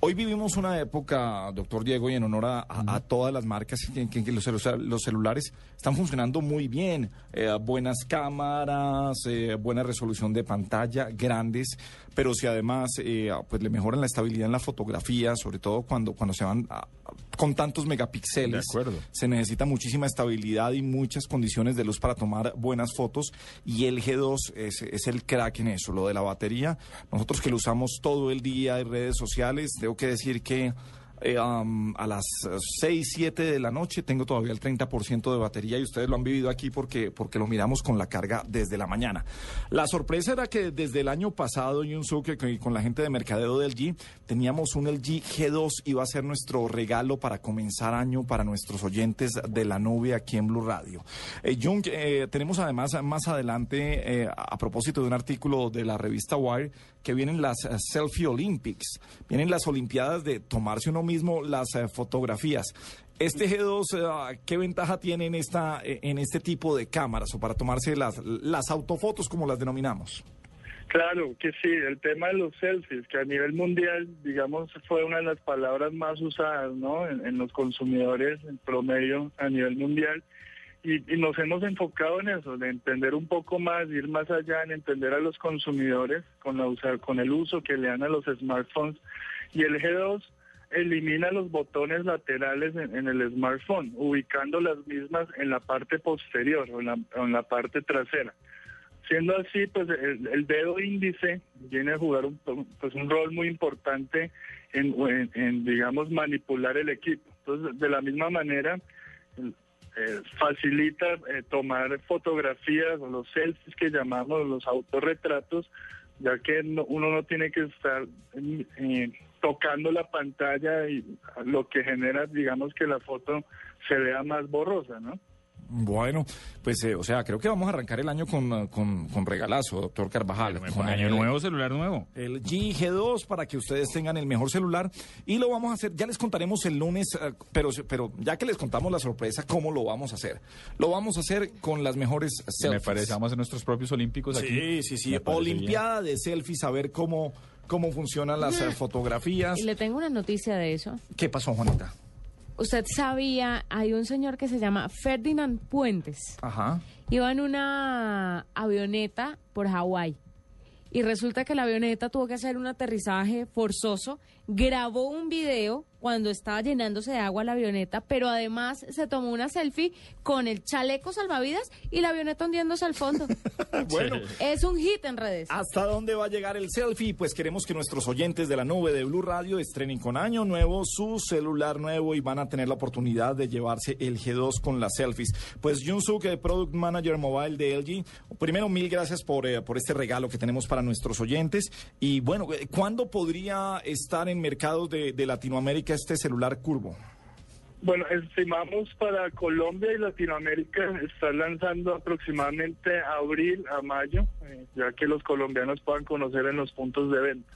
hoy vivimos una época, doctor Diego, y en honor a, a- a todas las marcas, que, que- que los, celu- los celulares están funcionando muy bien. Eh, buenas cámaras, eh, buena resolución de pantalla, grandes, pero si además eh, pues le mejoran la estabilidad en la fotografía, sobre todo cuando, cuando se van a- con tantos megapíxeles. Se necesita muchísima estabilidad y muchas condiciones de luz para tomar buenas fotos y el G2 es, es el crack en eso, lo de la batería. Nosotros que lo usamos todo el día en redes sociales, tengo que decir que eh, a las eh, 6, 7 de la noche tengo todavía el 30% de batería y ustedes lo han vivido aquí porque, porque lo miramos con la carga desde la mañana. La sorpresa era que desde el año pasado, Yunsu, que, que con la gente de mercadeo del G, teníamos un LG G2, iba a ser nuestro regalo para comenzar año para nuestros oyentes de la nube aquí en Blue Radio. Eh, Jung, eh, tenemos además más adelante, eh, a propósito de un artículo de la revista Wire, que vienen las eh, Selfie Olympics, vienen las Olimpiadas de tomarse uno mismo las eh, fotografías. Este G2, eh, ¿qué ventaja tiene en, esta, en este tipo de cámaras o para tomarse las, las autofotos como las denominamos? Claro que sí, el tema de los selfies, que a nivel mundial, digamos, fue una de las palabras más usadas, ¿no? En los consumidores en promedio a nivel mundial. Y, y nos hemos enfocado en eso, de entender un poco más, ir más allá, en entender a los consumidores con, la usa- con el uso que le dan a los smartphones. Y el G2 elimina los botones laterales en, el smartphone, ubicando las mismas en la parte posterior o en la, en la parte trasera. Siendo así, pues el, el dedo índice viene a jugar un, pues, un rol muy importante en, digamos, manipular el equipo. Entonces, de la misma manera, eh, facilita eh, tomar fotografías o los selfies que llamamos los autorretratos, ya que no- uno no tiene que estar eh, tocando la pantalla y lo que genera, digamos, que la foto se vea más borrosa, ¿no? Bueno, pues, eh, o sea, creo que vamos a arrancar el año con, uh, con, con regalazo, doctor Carvajal. Con año el- nuevo, celular nuevo. El G2 para que ustedes tengan el mejor celular y lo vamos a hacer, ya les contaremos el lunes, eh, pero, pero ya que les contamos la sorpresa, ¿cómo lo vamos a hacer? Lo vamos a hacer con las mejores selfies. Me parece, vamos a hacer nuestros propios olímpicos aquí. Sí, sí, sí, bien. Olimpiada de selfies, a ver cómo, cómo funcionan las eh, fotografías. Y le tengo una noticia de eso. ¿Qué pasó, Juanita? Usted sabía, hay un señor que se llama Ferdinand Puentes. Ajá. Iba en una avioneta por Hawái. Y resulta que la avioneta tuvo que hacer un aterrizaje forzoso grabó un video cuando estaba llenándose de agua la avioneta, pero además se tomó una selfie con el chaleco salvavidas y la avioneta hundiéndose al fondo. Bueno. es un hit en redes. ¿Hasta dónde va a llegar el selfie? Pues queremos que nuestros oyentes de la nube de Blue Radio estrenen con año nuevo su celular nuevo y van a tener la oportunidad de llevarse el G2 con las selfies. Pues Jun Suk, el Product Manager Mobile de LG, primero mil gracias por, eh, por este regalo que tenemos para nuestros oyentes. Y bueno, eh, ¿cuándo podría estar en mercados de, de Latinoamérica este celular curvo? Bueno, estimamos para Colombia y Latinoamérica estar lanzando aproximadamente abril a mayo, eh, ya que los colombianos puedan conocer en los puntos de venta.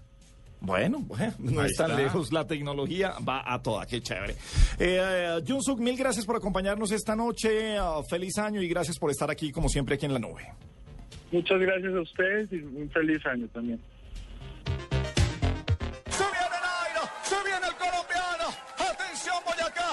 Bueno, bueno, no Ahí es tan está. lejos, la tecnología va a toda, qué chévere. Eh, Suk, mil gracias por acompañarnos esta noche, ah, feliz año y gracias por estar aquí como siempre aquí en la nube. Muchas gracias a ustedes y un feliz año también.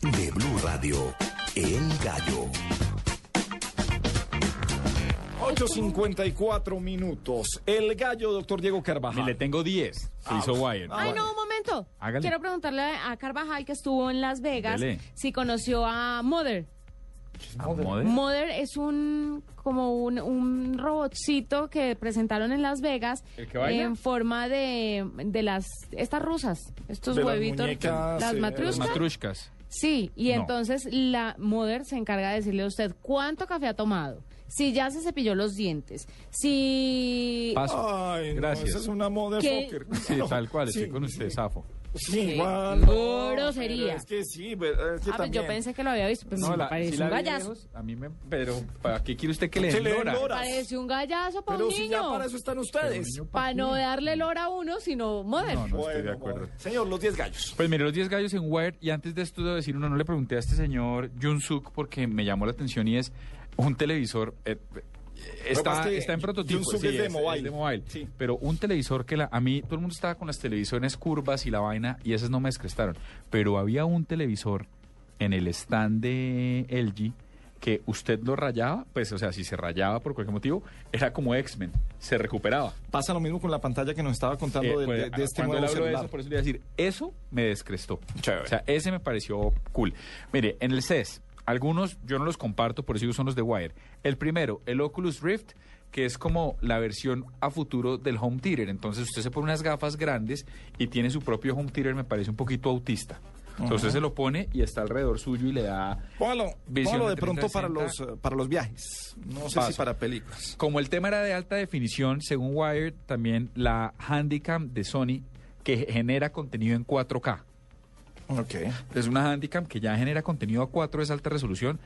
de Blue Radio, El Gallo. 8.54 minutos. El gallo, doctor Diego Carvajal. Le tengo 10. Se hizo Wire. Ay, no, un momento. Hágale. Quiero preguntarle a Carvajal, que estuvo en Las Vegas, Dele. si conoció a Mother. Mother? Mother es un como un, un robotcito que presentaron en Las Vegas en forma de, de las estas rusas, estos De las huevitos, muñecas, las eh, matruscas. Las matrushkas. Sí, y No. entonces la Mother se encarga de decirle a usted cuánto café ha tomado, si ya se cepilló los dientes, si... Paso. Ay, no, Gracias. esa es una moda ¿Qué? soccer. Sí, No, tal cual, estoy sí, con usted, Safo. Sí, igual. no, grosería. Es que sí, pero es que Ah, pues yo pensé que lo había visto, pues No, me la- parece un gallazo. lejos, A mí me. Pero, ¿para qué quiere usted que le den lora? Parece un gallazo para Pero un si niño. ya para eso están ustedes. Para no darle lora a uno, sino Mother. No, no estoy de acuerdo. Señor, los 10 gallos. Pues mire, los 10 gallos en Wired, y antes de esto debo decir uno, no le pregunté a este señor Jun Suk porque me llamó la atención y es un televisor. eh, está, que está en prototipo. Sí, es de mobile. de mobile. Sí. Pero un televisor que la, a mí, todo el mundo estaba con las televisiones curvas y la vaina, y esas no me descrestaron. Pero había un televisor en el stand de LG que usted lo rayaba, pues, o sea, si se rayaba por cualquier motivo, era como X-Men, se recuperaba. Pasa lo mismo con la pantalla que nos estaba contando Eh, de, pues, de- de este nuevo de eso, por eso le iba a decir, eso me descrestó. Chévere. O sea, ese me pareció cool. Mire, en el CES, algunos yo no los comparto, por eso son los de Wire. El primero, el Oculus Rift, que es como la versión a futuro del home theater. Entonces usted se pone unas gafas grandes y tiene su propio home theater, me parece un poquito autista. Entonces se lo pone y está alrededor suyo y le da Póngalo, visión póngalo de de pronto para 360. los, para los viajes. No sé si para películas. Como el tema era de alta definición, según Wired, también la Handicam de Sony que genera contenido en 4K. Ok. Es una Handicam que ya genera contenido a 4 es alta resolución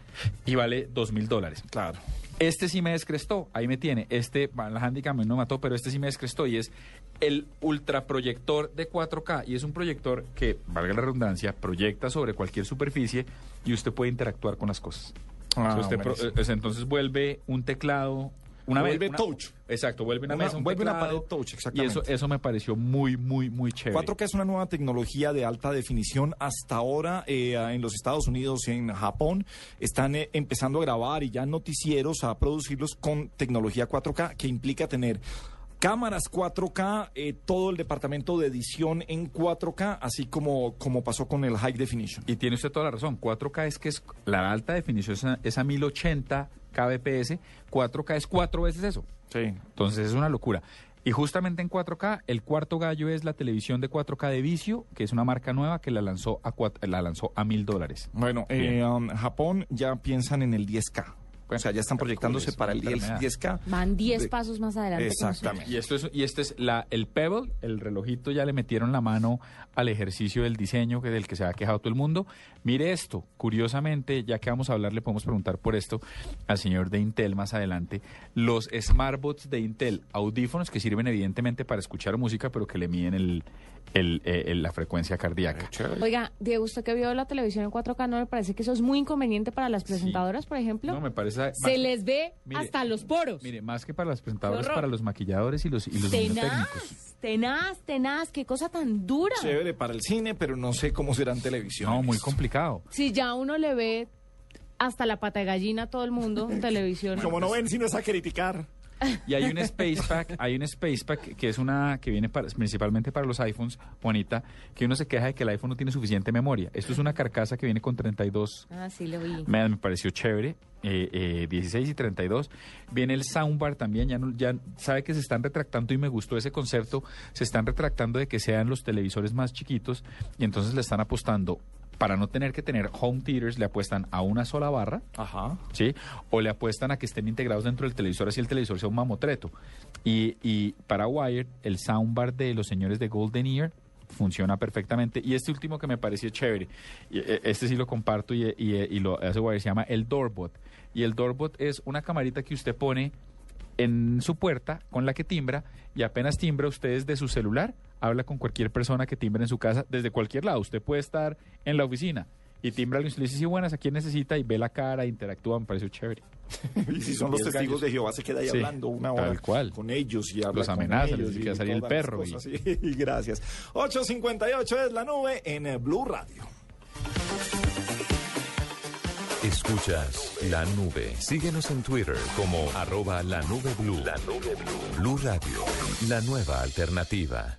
y vale 2 mil dólares. Claro. Este sí me descrestó, ahí me tiene. Este, la Handicam no me mató, pero este sí me descrestó y es el ultraproyector de 4K. Y es un proyector que, valga la redundancia, proyecta sobre cualquier superficie y usted puede interactuar con las cosas. Ah, O sea, usted pro- eh, entonces vuelve un teclado. Una Vuelve una- touch. Exacto, vuelve una, Una- mesa, un vuelve una pared touch, Y exactamente. eso, eso me pareció muy, muy, muy chévere. 4K es una nueva tecnología de alta definición. Hasta ahora eh, en los Estados Unidos, en Japón, están eh, empezando a grabar y ya noticieros a producirlos con tecnología 4K, que implica tener cámaras 4K, eh, todo el departamento de edición en 4K, así como, como pasó con el High Definition. Y tiene usted toda la razón. 4K es que es la alta definición es a, es a 1080 kbps. 4K es cuatro veces eso. Sí. Entonces es una locura. Y justamente en 4K, el cuarto gallo es la televisión de 4K de Vicio, que es una marca nueva que la lanzó a, la lanzó a mil dólares. Bueno, eh, um, Japón ya piensan en el 10K. O sea, ya están proyectándose para el una 10, enfermedad. 10K. Van 10 De- pasos más adelante. Exactamente. Y esto es, y este es la, el Pebble, el relojito, ya le metieron la mano al ejercicio del diseño que del que se ha quejado todo el mundo. Mire esto, curiosamente, ya que vamos a hablar, le podemos preguntar por esto al señor de Intel más adelante. Los smartbots de Intel, audífonos que sirven evidentemente para escuchar música, pero que le miden el, el, eh, el- la frecuencia cardíaca. Oiga, Diego, usted que vio la televisión en 4K, ¿no me parece que eso es muy inconveniente para las presentadoras, por ejemplo? No, me parece... Se les ve Mire, hasta los poros. Mire, más que para las presentadoras, horror. para los maquilladores y los, y los técnicos. Tenaz, tenaz, tenaz, qué cosa tan dura. Chévere para el cine, pero no sé cómo será en televisión. No, muy complicado. Si ya uno le ve hasta la pata de gallina a todo el mundo en televisión. Como no ven, sino es a criticar. Y hay un Space Pack, hay un Space Pack que es una que viene para- principalmente para los iPhones, Juanita, que uno se queja de que el iPhone no tiene suficiente memoria. Esto es una carcasa que viene con 32 Ah, sí, lo vi. me, me pareció chévere. eh, eh, 16 y 32. Viene el soundbar también, ya, no- ya sabe que se están retractando y me gustó ese concepto, se están retractando de que sean los televisores más chiquitos y entonces le están apostando para no tener que tener home theaters, le apuestan a una sola barra, Ajá. ¿sí? O le apuestan a que estén integrados dentro del televisor, así el televisor sea un mamotreto. Y, y para Wired, el soundbar de los señores de Golden Ear funciona perfectamente. Y este último que me pareció chévere, eh, este sí lo comparto y, y, y lo hace Wired, se llama el Doorbot. Y el Doorbot es una camarita que usted pone en su puerta con la que timbra y apenas timbra usted desde su celular, habla con cualquier persona que timbre en su casa desde cualquier lado. Usted puede estar en la oficina y timbra y usted le dice, sí, buenas, ¿a quién necesita? Y ve la cara, interactúa, me pareció chévere. Y si son los testigos gallos. de Jehová, se queda ahí Sí, hablando una hora tal cual. con ellos y habla Los amenaza, les y quiere salir el perro y- cosas, sí, y gracias. 8.58 es la nube en eh, Blue Radio. Escuchas la nube. Síguenos en Twitter como arroba la nube blue. La nube blue. Blue Radio, la nueva alternativa.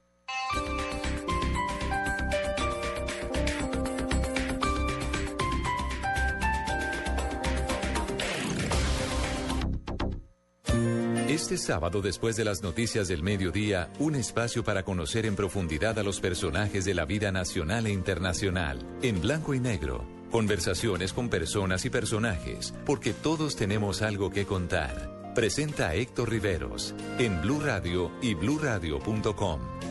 Este sábado, después de las noticias del mediodía, un espacio para conocer en profundidad a los personajes de la vida nacional e internacional, en blanco y negro. Conversaciones con personas y personajes, porque todos tenemos algo que contar. Presenta Héctor Riveros, en Blue Radio y bluradio.com.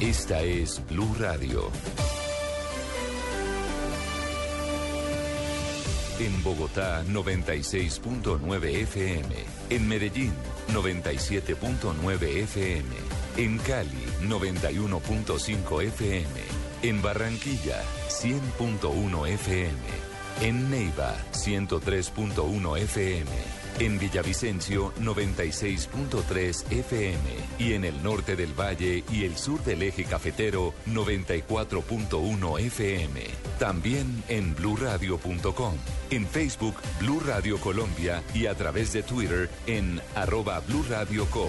Esta es Blue Radio. En Bogotá 96.9 FM. En Medellín 97.9 FM. En Cali 91.5 FM. En Barranquilla 100.1 FM. En Neiva 103.1 FM. En Villavicencio 96.3 FM. Y en el norte del valle y el sur del eje cafetero 94.1 FM. También en bluradio.com. En Facebook Blue Radio Colombia y a través de Twitter en arroba Blue Radio Co.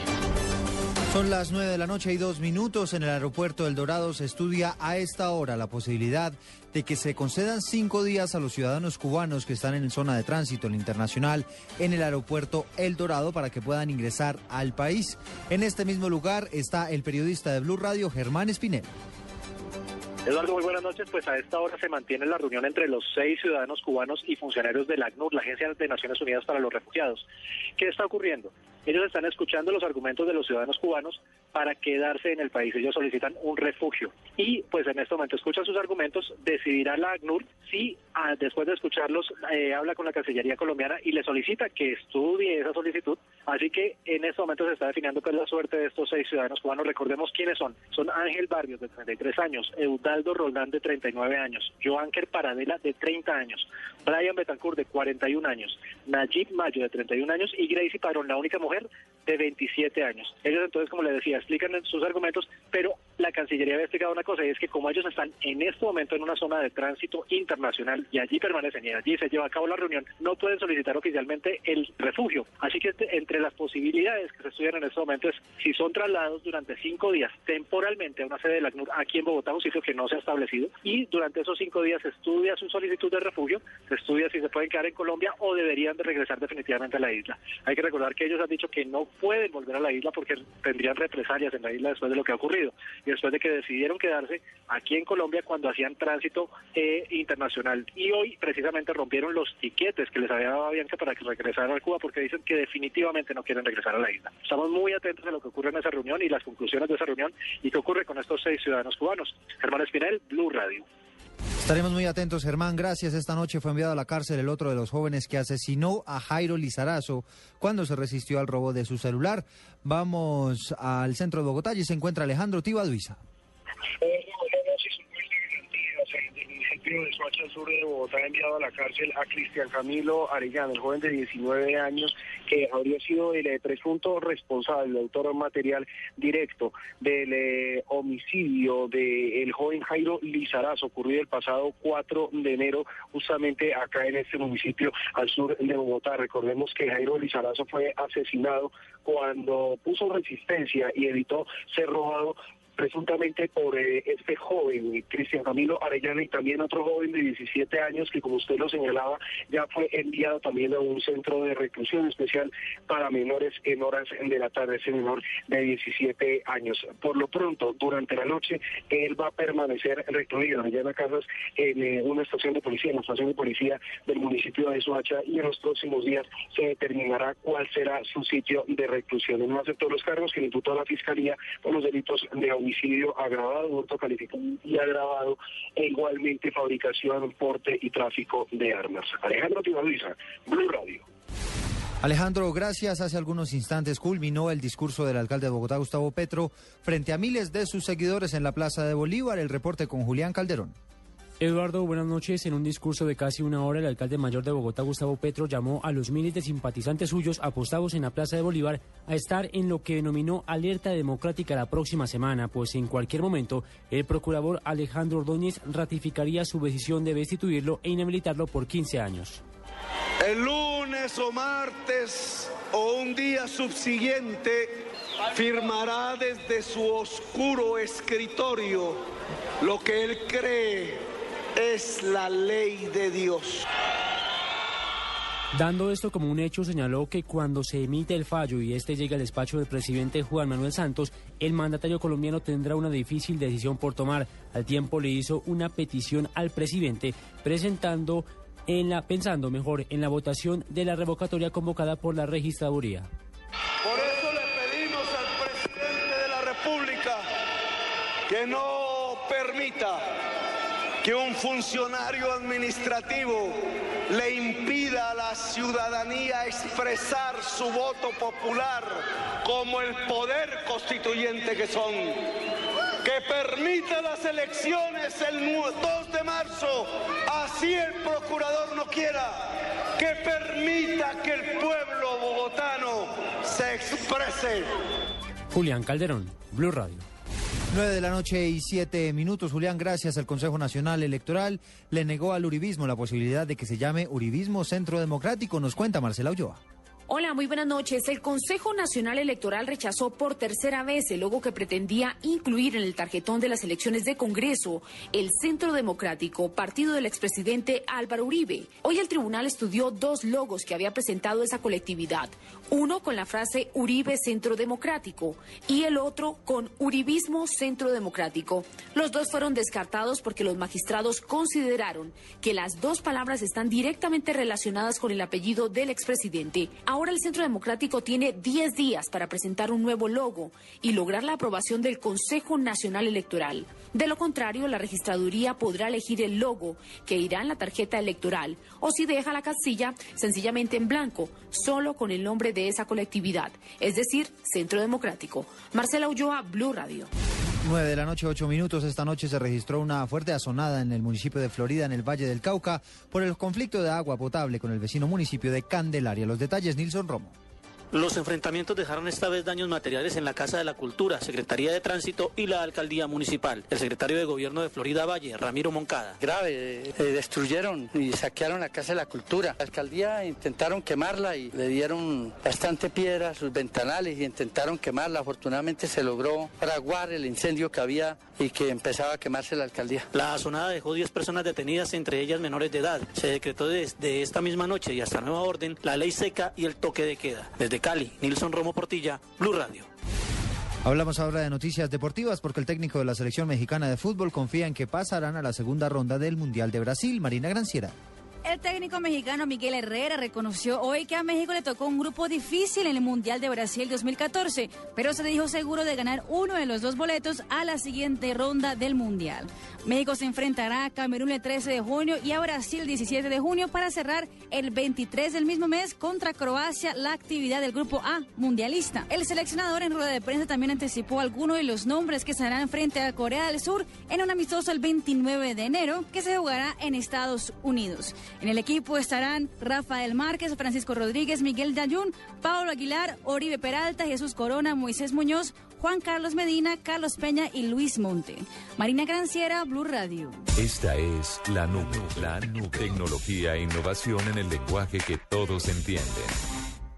Son las 9 de la noche y dos minutos. En el aeropuerto El Dorado se estudia a esta hora la posibilidad de que se concedan cinco días a los ciudadanos cubanos que están en zona de tránsito internacional en el aeropuerto El Dorado para que puedan ingresar al país. En este mismo lugar está el periodista de Blue Radio, Germán Espinel. Eduardo, muy buenas noches. Pues a esta hora se mantiene la reunión entre los seis ciudadanos cubanos y funcionarios del ACNUR, la Agencia de Naciones Unidas para los Refugiados. ¿Qué está ocurriendo? Ellos están escuchando los argumentos de los ciudadanos cubanos para quedarse en el país. Ellos solicitan un refugio y pues en este momento escuchan sus argumentos, decidirá la ACNUR si ah, después de escucharlos eh, habla con la Cancillería colombiana y le solicita que estudie esa solicitud. Así que en este momento se está definiendo pues la suerte de estos seis ciudadanos cubanos. Recordemos quiénes son. Son Ángel Barrios de 33 años, Eudaldo Roldán de 39 años, Joanker Paradela de 30 años, Brian Betancourt de 41 años, Najib Mayo de 31 años y Gracie Padrón, la única mujer mover de 27 años. Ellos entonces, como le decía, explican sus argumentos, pero la Cancillería había explicado una cosa y es que como ellos están en este momento en una zona de tránsito internacional y allí permanecen y allí se lleva a cabo la reunión, no pueden solicitar oficialmente el refugio. Así que entre las posibilidades que se estudian en este momento es si son trasladados durante cinco días temporalmente a una sede de la ACNUR aquí en Bogotá, un sitio que no se ha establecido, y durante esos cinco días se estudia su solicitud de refugio, se estudia si se pueden quedar en Colombia o deberían de regresar definitivamente a la isla. Hay que recordar que ellos han dicho que no pueden volver a la isla porque tendrían represalias en la isla después de lo que ha ocurrido y después de que decidieron quedarse aquí en Colombia cuando hacían tránsito eh, internacional. Y hoy precisamente rompieron los tiquetes que les había dado Avianca para que regresaran a Cuba porque dicen que definitivamente no quieren regresar a la isla. Estamos muy atentos a lo que ocurre en esa reunión y las conclusiones de esa reunión y qué ocurre con estos seis ciudadanos cubanos. Germán Espinel, Blue Radio. Estaremos muy atentos, Germán. Gracias. Esta noche fue enviado a la cárcel el otro de los jóvenes que asesinó a Jairo Lizarazo cuando se resistió al robo de su celular. Vamos al centro de Bogotá y se encuentra Alejandro Tibaduiza. Municipio de Soacha Sur de Bogotá ha enviado a la cárcel a Cristian Camilo Arellano, el joven de 19 años que habría sido el eh, presunto responsable, el autor material directo del eh, homicidio del joven Jairo Lizarazo, ocurrido el pasado 4 de enero, justamente acá en este municipio al sur de Bogotá. Recordemos que Jairo Lizarazo fue asesinado cuando puso resistencia y evitó ser robado presuntamente por eh, este joven, Cristian Camilo Arellano, y también otro joven de 17 años que, como usted lo señalaba, ya fue enviado también a un centro de reclusión especial para menores en horas de la tarde, ese menor de 17 años. Por lo pronto, durante la noche, él va a permanecer recluido en las casas en eh, una estación de policía, en la estación de policía del municipio de Soacha, y en los próximos días se determinará cuál será su sitio de reclusión. No aceptó los cargos que le imputó la Fiscalía por los delitos de homicidio agravado, hurto calificado y agravado, e igualmente fabricación, porte y tráfico de armas. Alejandro Tibaluiza, Blue Radio. Alejandro, gracias. Hace algunos instantes culminó el discurso del alcalde de Bogotá, Gustavo Petro, frente a miles de sus seguidores en la Plaza de Bolívar. El reporte con Julián Calderón. Eduardo, buenas noches. En un discurso de casi una hora, el alcalde mayor de Bogotá, Gustavo Petro, llamó a los miles de simpatizantes suyos apostados en la Plaza de Bolívar a estar en lo que denominó alerta democrática la próxima semana, pues en cualquier momento el procurador Alejandro Ordóñez ratificaría su decisión de destituirlo e inhabilitarlo por 15 años. El lunes o martes o un día subsiguiente firmará desde su oscuro escritorio lo que él cree es la ley de Dios. Dando esto como un hecho, señaló que cuando se emite el fallo y este llega al despacho del presidente Juan Manuel Santos, el mandatario colombiano tendrá una difícil decisión por tomar. Al tiempo le hizo una petición al presidente presentando en la pensando mejor en la votación de la revocatoria convocada por la registraduría. Por eso le pedimos al presidente de la República que no permita que un funcionario administrativo le impida a la ciudadanía expresar su voto popular como el poder constituyente que son. Que permita las elecciones el 2 de marzo, así el procurador no quiera. Que permita que el pueblo bogotano se exprese. Julián Calderón, Blue Radio. 9 de la noche y 7 minutos. Julián, gracias. El Consejo Nacional Electoral le negó al uribismo la posibilidad de que se llame Uribismo Centro Democrático. Nos cuenta Marcela Ulloa. Hola, muy buenas noches. El Consejo Nacional Electoral rechazó por tercera vez el logo que pretendía incluir en el tarjetón de las elecciones de Congreso el Centro Democrático, partido del expresidente Álvaro Uribe. Hoy el tribunal estudió dos logos que había presentado esa colectividad. Uno con la frase Uribe Centro Democrático y el otro con Uribismo Centro Democrático. Los dos fueron descartados porque los magistrados consideraron que las dos palabras están directamente relacionadas con el apellido del expresidente. Ahora el Centro Democrático tiene 10 días para presentar un nuevo logo y lograr la aprobación del Consejo Nacional Electoral. De lo contrario, la registraduría podrá elegir el logo que irá en la tarjeta electoral o si deja la casilla sencillamente en blanco, solo con el nombre de esa colectividad, es decir, Centro Democrático. Marcela Ulloa, Blue Radio. 9 de la noche, 8 minutos. Esta noche se registró una fuerte azonada en el municipio de Florida, en el Valle del Cauca, por el conflicto de agua potable con el vecino municipio de Candelaria. Los detalles, Nilson Romo. Los enfrentamientos dejaron esta vez daños materiales en la Casa de la Cultura, Secretaría de Tránsito y la Alcaldía Municipal. El secretario de Gobierno de Florida Valle, Ramiro Moncada. Grave, eh, destruyeron y saquearon la Casa de la Cultura. La alcaldía intentaron quemarla y le dieron bastante piedra a sus ventanales y intentaron quemarla. Afortunadamente se logró fraguar el incendio que había y que empezaba a quemarse la alcaldía. La azonada dejó 10 personas detenidas, entre ellas menores de edad. Se decretó desde esta misma noche y hasta nueva orden la ley seca y el toque de queda. Desde Cali, Nilson Romo Portilla, Blue Radio. Hablamos ahora de noticias deportivas porque el técnico de la selección mexicana de fútbol confía en que pasarán a la segunda ronda del Mundial de Brasil. Marina Granciera. El técnico mexicano Miguel Herrera reconoció hoy que a México le tocó un grupo difícil en el Mundial de Brasil 2014, pero se dijo seguro de ganar uno de los dos boletos a la siguiente ronda del Mundial. México se enfrentará a Camerún el 13 de junio y a Brasil el 17 de junio para cerrar el 23 del mismo mes contra Croacia la actividad del grupo A mundialista. El seleccionador en rueda de prensa también anticipó algunos de los nombres que estarán frente a Corea del Sur en un amistoso el 29 de enero que se jugará en Estados Unidos. En el equipo estarán Rafael Márquez, Francisco Rodríguez, Miguel Dayun, Pablo Aguilar, Oribe Peralta, Jesús Corona, Moisés Muñoz, Juan Carlos Medina, Carlos Peña y Luis Monte. Marina Granciera, Blue Radio. Esta es la nube, la nube. Tecnología e innovación en el lenguaje que todos entienden.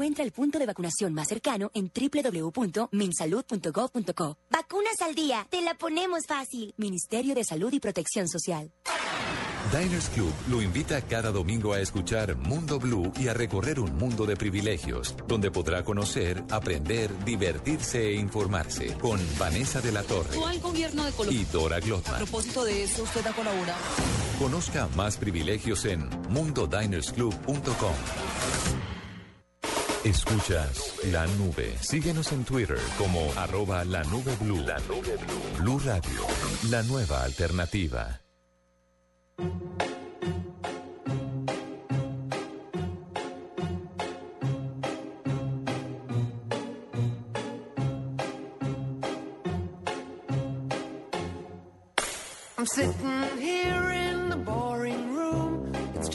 Encuentra el punto de vacunación más cercano en www.minsalud.gov.co. Vacunas al día, te la ponemos fácil. Ministerio de Salud y Protección Social. Diners Club lo invita cada domingo a escuchar Mundo Blue y a recorrer un mundo de privilegios, donde podrá conocer, aprender, divertirse e informarse con Vanessa de la Torre ¿Cuál gobierno de Colombia? y Dora A Glotman. propósito de eso, usted ha colaborado. Conozca más privilegios en mundodinersclub.com. Escuchas La Nube. Síguenos en Twitter como arroba la nube blue. La nube blue. Blue Radio, la nueva alternativa. I'm sitting here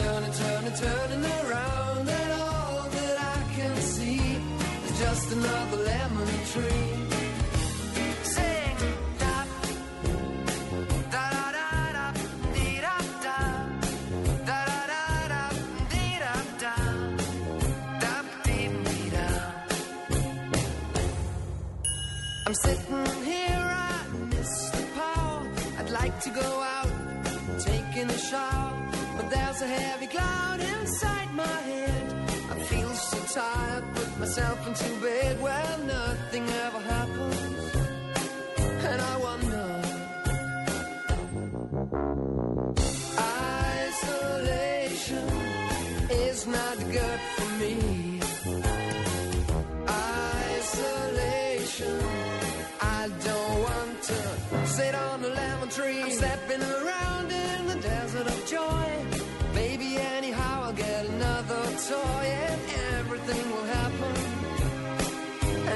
Turning, turning, turning, around, and all that I can see is just another lemon tree. Myself into bed where nothing ever happens, and I wonder. Isolation is not good for me. Isolation. I don't want to sit on a lemon tree. I'm stepping around in the desert of joy. Maybe anyhow I'll get another toy and happen.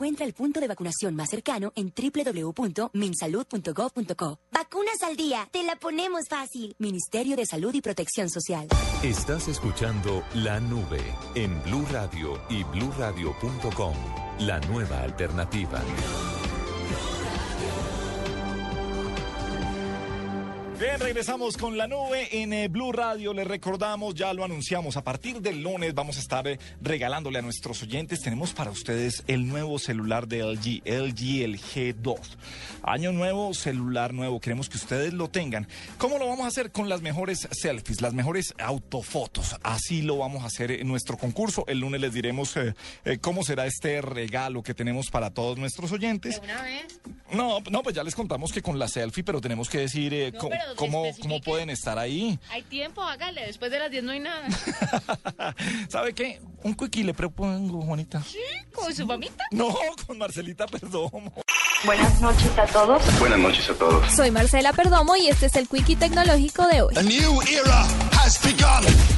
Encuentra el punto de vacunación más cercano en www.minsalud.gov.co. Vacunas al día, te la ponemos fácil. Ministerio de Salud y Protección Social. Estás escuchando La Nube en Blue Radio y bluradio.com. La nueva alternativa. Bien, regresamos con la nube en eh, Blue Radio. Les recordamos, ya lo anunciamos, a partir del lunes vamos a estar eh, regalándole a nuestros oyentes. Tenemos para ustedes el nuevo celular de LG, LG el G2. Año nuevo, celular nuevo. Queremos que ustedes lo tengan. ¿Cómo lo vamos a hacer? Con las mejores selfies, las mejores autofotos. Así lo vamos a hacer en nuestro concurso. El lunes les diremos eh, cómo será este regalo que tenemos para todos nuestros oyentes. ¿Una vez? No, no, pues ya les contamos que con la selfie, pero tenemos que decir No, cómo, pero cómo, cómo pueden estar ahí. Hay tiempo, hágale. Después de las 10 no hay nada. ¿Sabe qué? Un quickie le propongo, Juanita. ¿Sí? ¿Con su mamita? No, con Marcelita Perdomo. Buenas noches a todos. Buenas noches a todos. Soy Marcela Perdomo y este es el Quickie Tecnológico de hoy.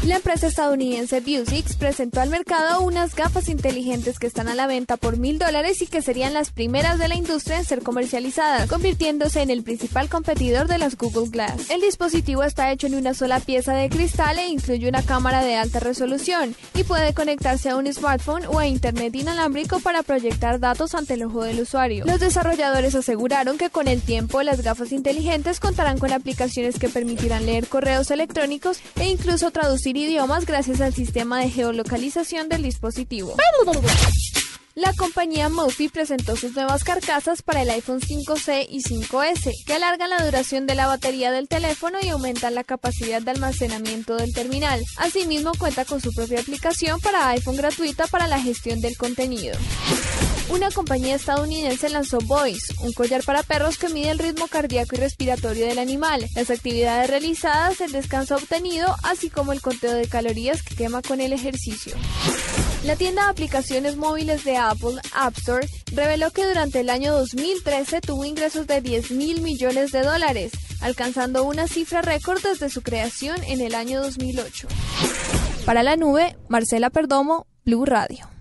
La empresa estadounidense Vuzix presentó al mercado unas gafas inteligentes que están a la venta por mil dólares y que serían las primeras de la industria en ser comercializadas, convirtiéndose en el principal competidor de las Google Glass. El dispositivo está hecho en una sola pieza de cristal e incluye una cámara de alta resolución y puede conectarse a un smartphone o a internet inalámbrico para proyectar datos ante el ojo del usuario. Los desarrolladores aseguraron que con el tiempo las gafas inteligentes contarán con aplicaciones que permitirán leer correos electrónicos e incluso traducir idiomas gracias al sistema de geolocalización del dispositivo. La compañía Mophie presentó sus nuevas carcasas para el iPhone 5C y 5S, que alargan la duración de la batería del teléfono y aumentan la capacidad de almacenamiento del terminal. Asimismo, cuenta con su propia aplicación para iPhone gratuita para la gestión del contenido. Una compañía estadounidense lanzó Voice, un collar para perros que mide el ritmo cardíaco y respiratorio del animal, las actividades realizadas, el descanso obtenido, así como el conteo de calorías que quema con el ejercicio. La tienda de aplicaciones móviles de Apple, App Store, reveló que durante el año 2013 tuvo ingresos de 10 mil millones de dólares, alcanzando una cifra récord desde su creación en el año 2008. Para la nube, Marcela Perdomo, Blue Radio.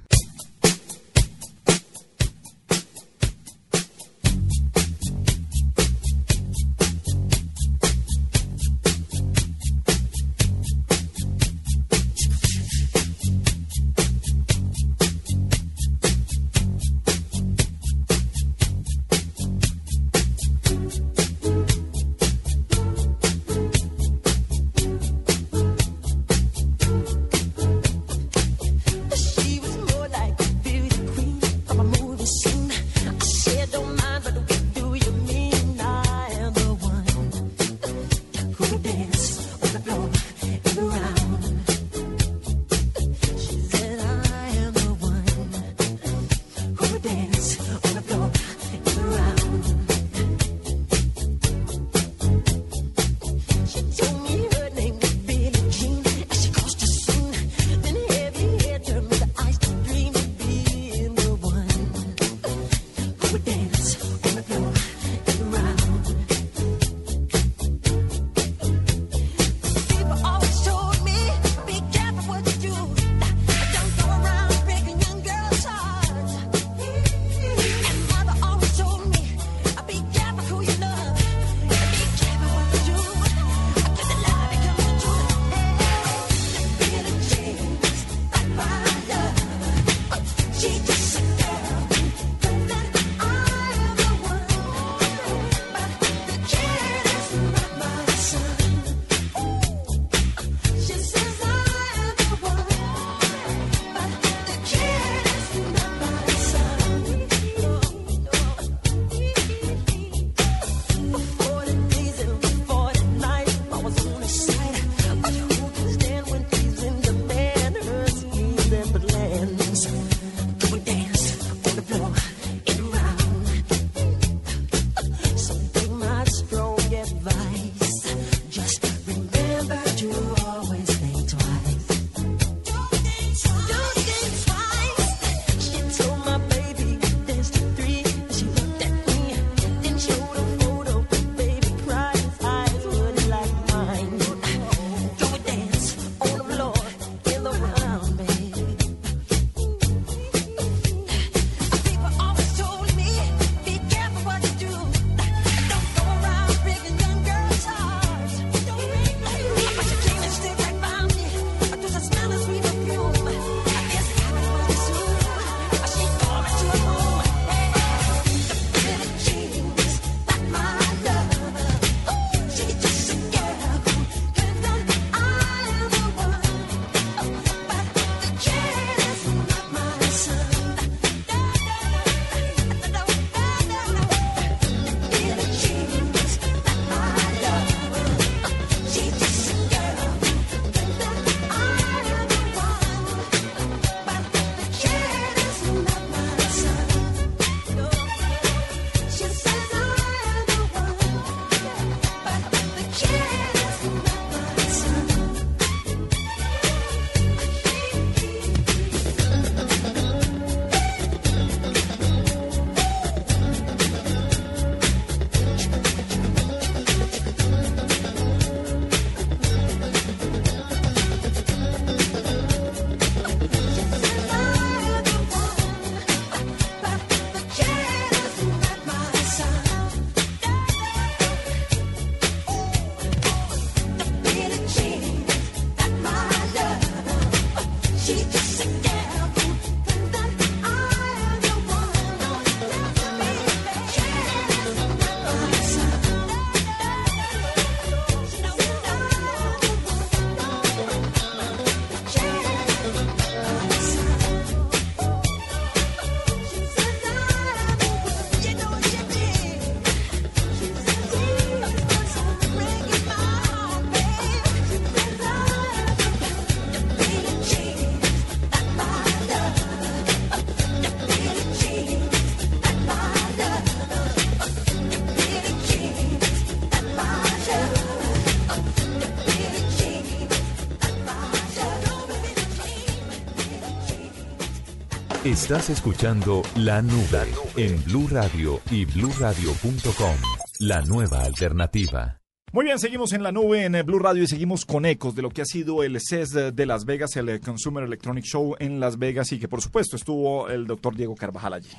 Estás escuchando La Nube en Blue Radio y bluradio.com. La nueva alternativa. Muy bien, seguimos en la nube en Blue Radio y seguimos con ecos de lo que ha sido el CES de- Las Vegas, el Consumer Electronic Show en Las Vegas y que por supuesto estuvo el doctor Diego Carvajal allí.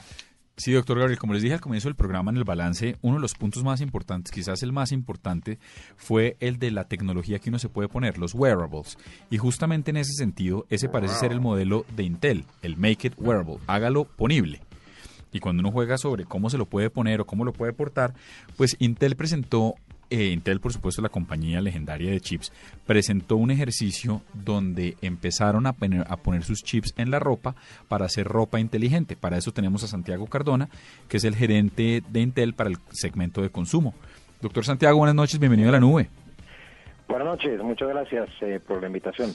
Sí, doctor Gabriel, como les dije al comienzo del programa en el balance, uno de los puntos más importantes, quizás el más importante, fue el de la tecnología que uno se puede poner, los wearables. Y justamente en ese sentido, ese parece ser el modelo de Intel, el Make It Wearable, hágalo ponible. Y cuando uno juega sobre cómo se lo puede poner o cómo lo puede portar, pues Intel presentó, eh, Intel por supuesto la compañía legendaria de chips, presentó un ejercicio donde empezaron a poner, a poner sus chips en la ropa para hacer ropa inteligente. Para eso tenemos a Santiago Cardona, que es el gerente de Intel para el segmento de consumo. Doctor Santiago, buenas noches, bienvenido a la nube. Buenas noches, muchas gracias eh, por la invitación.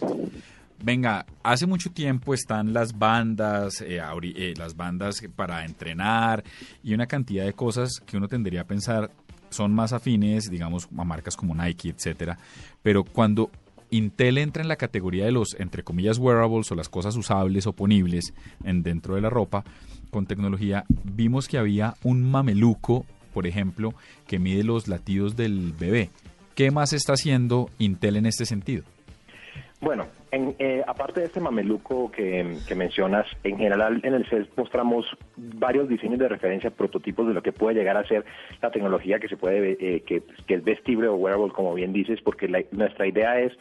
venga, hace mucho tiempo están las bandas, eh, eh, las bandas para entrenar y una cantidad de cosas que uno tendría a pensar son más afines, digamos, a marcas como Nike, etcétera. Pero cuando Intel entra en la categoría de los, entre comillas, wearables o las cosas usables o ponibles en, dentro de la ropa, con tecnología, vimos que había un mameluco, por ejemplo, que mide los latidos del bebé. ¿Qué más está haciendo Intel en este sentido? Bueno, en, eh, aparte de este mameluco que, mencionas, en general en el CES mostramos varios diseños de referencia, prototipos de lo que puede llegar a ser la tecnología que se puede, eh, que, que es vestible o wearable, como bien dices, porque la- nuestra idea es,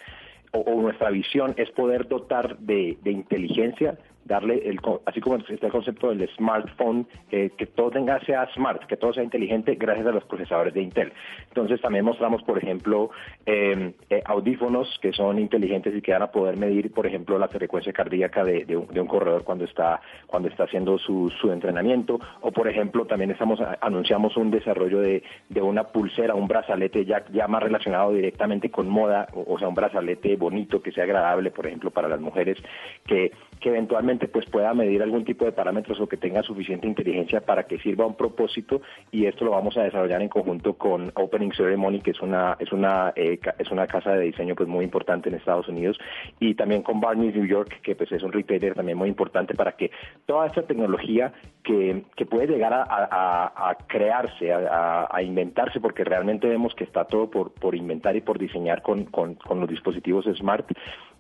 o, nuestra visión es poder dotar de inteligencia darle el así como está el concepto del smartphone eh, que todo tenga sea smart que todo sea inteligente gracias a los procesadores de Intel. Entonces también mostramos por ejemplo eh, eh, audífonos que son inteligentes y que van a poder medir por ejemplo la frecuencia cardíaca de, un, de un corredor cuando está cuando está haciendo su, su entrenamiento. O por ejemplo también estamos anunciamos un desarrollo de, de una pulsera un brazalete ya ya más relacionado directamente con moda o, sea un brazalete bonito que sea agradable por ejemplo para las mujeres que eventualmente pues pueda medir algún tipo de parámetros o que tenga suficiente inteligencia para que sirva a un propósito y esto lo vamos a desarrollar en conjunto con Opening Ceremony que es una es una eh, es una casa de diseño pues muy importante en Estados Unidos y también con Barney's New York que pues es un retailer también muy importante para que toda esta tecnología que, que puede llegar a, a- a crearse a, a- inventarse porque realmente vemos que está todo por, por inventar y por diseñar con, con, con los dispositivos smart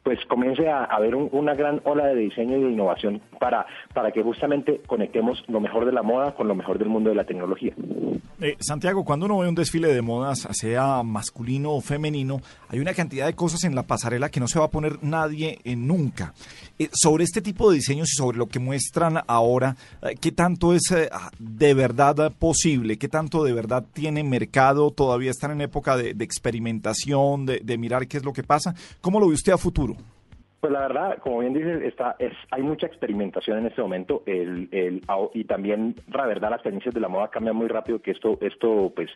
pues comience a a haber un- una gran ola de diseño y de innovación para, para que justamente conectemos lo mejor de la moda con lo mejor del mundo de la tecnología. Eh, Santiago, cuando uno ve un desfile de modas, sea masculino o femenino, hay una cantidad de cosas en la pasarela que no se va a poner nadie eh, nunca. Eh, sobre este tipo de diseños y sobre lo que muestran ahora, ¿qué tanto es ah, de verdad posible? ¿Qué tanto de verdad tiene mercado? ¿Todavía están en época de, de experimentación, de, de mirar qué es lo que pasa? ¿Cómo lo ve usted a futuro? Pues la verdad, como bien dices, está, es, hay mucha experimentación en este momento el, el, y también, la verdad, las tendencias de la moda cambian muy rápido que esto, esto pues,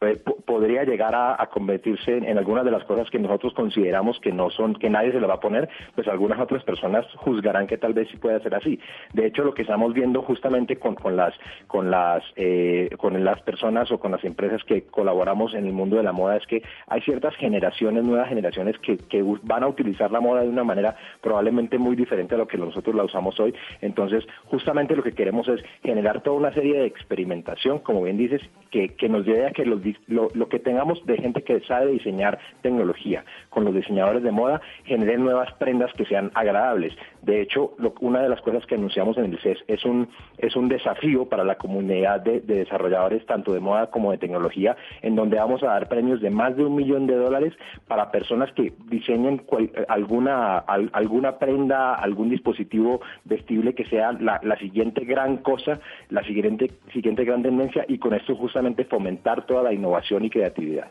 eh, po- podría llegar a, convertirse en, algunas de las cosas que nosotros consideramos que no son, que nadie se le va a poner, pues algunas otras personas juzgarán que tal vez sí pueda ser así. De hecho, lo que estamos viendo justamente con, con las, con las, eh, con las personas o con las empresas que colaboramos en el mundo de la moda es que hay ciertas generaciones, nuevas generaciones que, que van a utilizar la moda de una manera probablemente muy diferente a lo que nosotros la usamos hoy. Entonces, justamente lo que queremos es generar toda una serie de experimentación, como bien dices, que, que nos lleve a que los lo, que tengamos de gente que sabe diseñar tecnología con los diseñadores de moda generen nuevas prendas que sean agradables. De hecho, una de las cosas que anunciamos en el CES es un, es un desafío para la comunidad de, de desarrolladores, tanto de moda como de tecnología, en donde vamos a dar premios de más de un millón de dólares para personas que diseñen cual- alguna, al- alguna prenda, algún dispositivo vestible que sea la, la siguiente gran cosa, la siguiente, siguiente gran tendencia y con esto justamente fomentar toda la innovación y creatividad.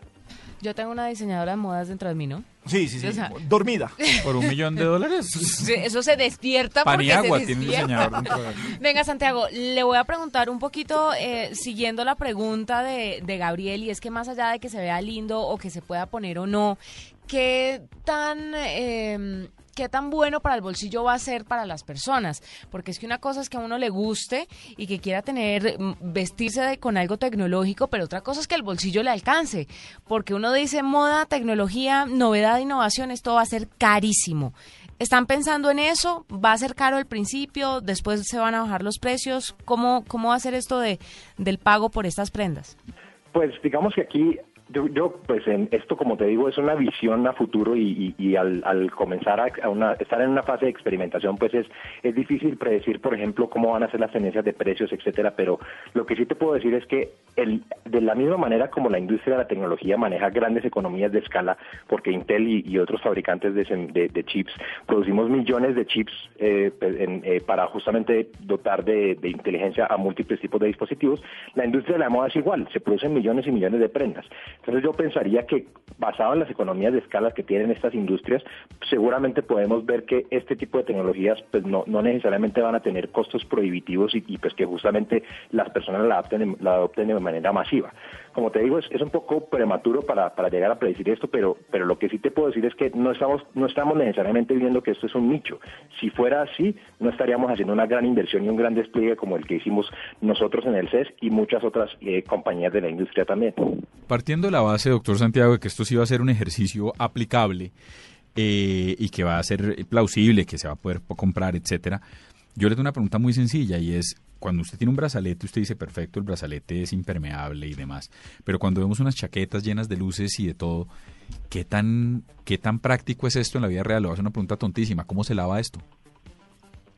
Yo tengo una diseñadora de modas dentro de mí, ¿no? Sí, sí, sí. O sea, Dormida. ¿Por un millón de dólares? Sí, Eso se despierta porque Paniagua se tiene un despierta. diseñador dentro de él. Venga, Santiago, le voy a preguntar un poquito, eh, siguiendo la pregunta de, de Gabriel, y es que más allá de que se vea lindo o que se pueda poner o no, ¿qué tan... eh, ¿Qué tan bueno para el bolsillo va a ser para las personas? Porque es que una cosa es que a uno le guste y que quiera tener, mm, vestirse de- con algo tecnológico, pero otra cosa es que el bolsillo le alcance. Porque uno dice moda, tecnología, novedad, innovación, esto va a ser carísimo. ¿Están pensando en eso? ¿Va a ser caro al principio? ¿Después se van a bajar los precios? ¿Cómo, cómo va a ser esto de, del pago por estas prendas? Pues digamos que aquí yo, yo, pues en esto como te digo es una visión a futuro y, y- al, al comenzar a, una- estar en una fase de experimentación pues es, es difícil predecir por ejemplo cómo van a ser las tendencias de precios etcétera pero lo que sí te puedo decir es que el, de la misma manera como la industria de la tecnología maneja grandes economías de escala porque Intel y, otros fabricantes de, chips producimos millones de chips eh, en- eh, para justamente dotar de inteligencia a múltiples tipos de dispositivos la industria de la moda es igual se producen millones y millones de prendas entonces yo pensaría que basado en las economías de escala que tienen estas industrias, seguramente podemos ver que este tipo de tecnologías pues no, no necesariamente van a tener costos prohibitivos y, pues que justamente las personas la adopten, la adopten de manera masiva. Como te digo, es, es un poco prematuro para, para llegar a predecir esto, pero, pero lo que sí te puedo decir es que no estamos, no estamos necesariamente viendo que esto es un nicho. Si fuera así, no estaríamos haciendo una gran inversión y un gran despliegue como el que hicimos nosotros en el CES y muchas otras eh, compañías de la industria también. Partiendo de la base, doctor Santiago, de que esto sí va a ser un ejercicio aplicable eh, y que va a ser plausible, que se va a poder comprar, etcétera, yo le tengo una pregunta muy sencilla y es, cuando usted tiene un brazalete, usted dice, perfecto, el brazalete es impermeable y demás, pero cuando vemos unas chaquetas llenas de luces y de todo, ¿qué tan, qué tan práctico es esto en la vida real? Le voy a hacer una pregunta tontísima, ¿cómo se lava esto?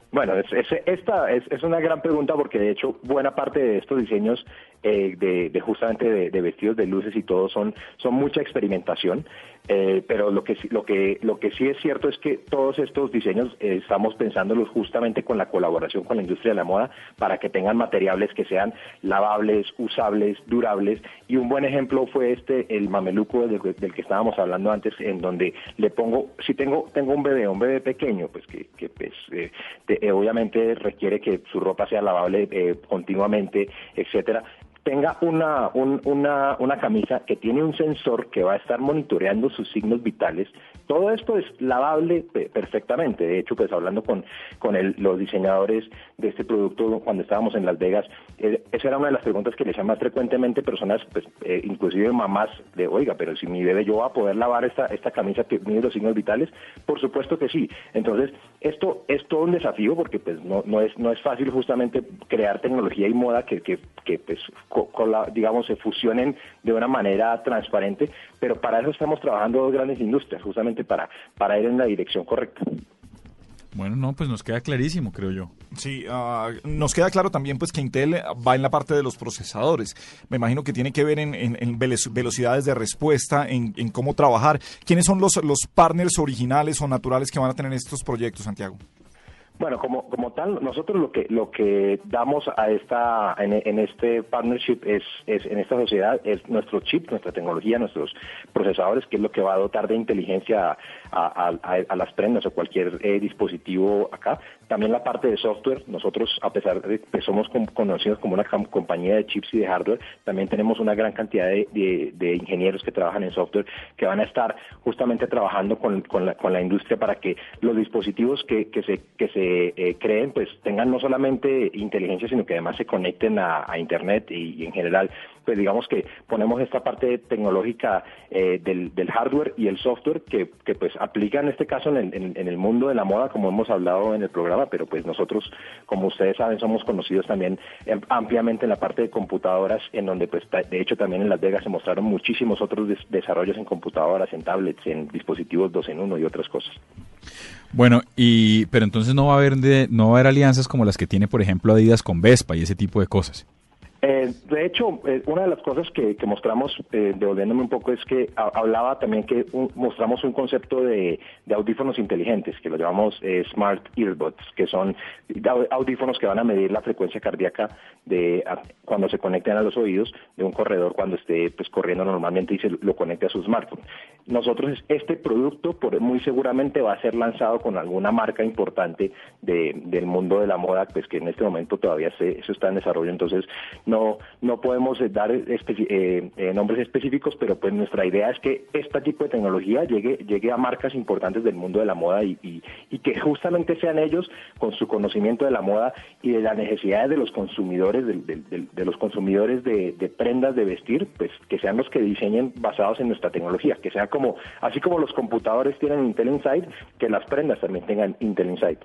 Bueno, es, es- esta es, una gran pregunta porque de hecho buena parte de estos diseños eh, de, de justamente de, de vestidos de luces y todo son son mucha experimentación, eh, pero lo que lo que lo que sí es cierto es que todos estos diseños eh, estamos pensándolos justamente con la colaboración con la industria de la moda para que tengan materiales que sean lavables, usables, durables. Y un buen ejemplo fue este el mameluco del, que estábamos hablando antes en donde le pongo si tengo tengo un bebé un bebé pequeño pues que, pues eh, de- eh, obviamente requiere que su ropa sea lavable eh, continuamente etcétera tenga una, un- una, una camisa que tiene un sensor que va a estar monitoreando sus signos vitales. Todo esto es lavable pe- perfectamente. De hecho, pues hablando con, con los diseñadores de este producto cuando estábamos en Las Vegas, eh, esa era una de las preguntas que les hacían más frecuentemente personas, pues, eh, inclusive mamás, de oiga, pero si mi bebé yo va a poder lavar esta, esta camisa que mide los signos vitales, por supuesto que sí. Entonces, esto es todo un desafío porque pues no, no es no es fácil justamente crear tecnología y moda que, que, pues con la- digamos se fusionen de una manera transparente, pero para eso estamos trabajando dos grandes industrias, justamente para para ir en la dirección correcta. Bueno, no, pues nos queda clarísimo, creo yo. Sí, ah, nos queda claro también pues que Intel va en la parte de los procesadores. Me imagino que tiene que ver en, en- en velo- velocidades de respuesta, en, en cómo trabajar. ¿Quiénes son los, los partners originales o naturales que van a tener estos proyectos, Santiago? Bueno, como, como tal, nosotros lo que lo que damos a esta en, en este partnership es, es en esta sociedad es nuestro chip, nuestra tecnología, nuestros procesadores, que es lo que va a dotar de inteligencia a, a- a- las prendas o cualquier eh, dispositivo acá. También la parte de software, nosotros a pesar de que somos con- conocidos como una compañía de chips y de hardware, también tenemos una gran cantidad de, ingenieros que trabajan en software que van a estar justamente trabajando con, la, industria para que los dispositivos que, se, que se eh, creen pues tengan no solamente inteligencia sino que además se conecten a, internet y en general pues digamos que ponemos esta parte tecnológica eh, del, hardware y el software que, pues aplica en este caso en en- el mundo de la moda como hemos hablado en el programa pero pues nosotros como ustedes saben somos conocidos también em, ampliamente en la parte de computadoras en donde pues de hecho también en Las Vegas se mostraron muchísimos otros des- desarrollos en computadoras en tablets en dispositivos dos en uno y otras cosas Bueno, y pero entonces no va a haber de, no va a haber alianzas como las que tiene, por ejemplo, Adidas con Vespa y ese tipo de cosas. Eh, de hecho, eh, una de las cosas que, que mostramos, eh, devolviéndome un poco, es que ha- hablaba también que mostramos un concepto de, audífonos inteligentes, que lo llamamos eh, Smart Earbuds, que son au- audífonos que van a medir la frecuencia cardíaca de cuando se conecten a los oídos de un corredor cuando esté pues corriendo normalmente y se lo conecte a su smartphone. Nosotros, este producto por, muy seguramente va a ser lanzado con alguna marca importante de- del mundo de la moda, pues que en este momento todavía se, eso está en desarrollo, entonces no no podemos eh, dar eh, eh, nombres específicos, pero pues nuestra idea es que este tipo de tecnología llegue llegue a marcas importantes del mundo de la moda y, y, que justamente sean ellos con su conocimiento de la moda y de las necesidades de los consumidores del- del- del- de, los consumidores de, de prendas de vestir, pues que sean los que diseñen basados en nuestra tecnología, que sea como así como los computadores tienen Intel Inside, que las prendas también tengan Intel Inside.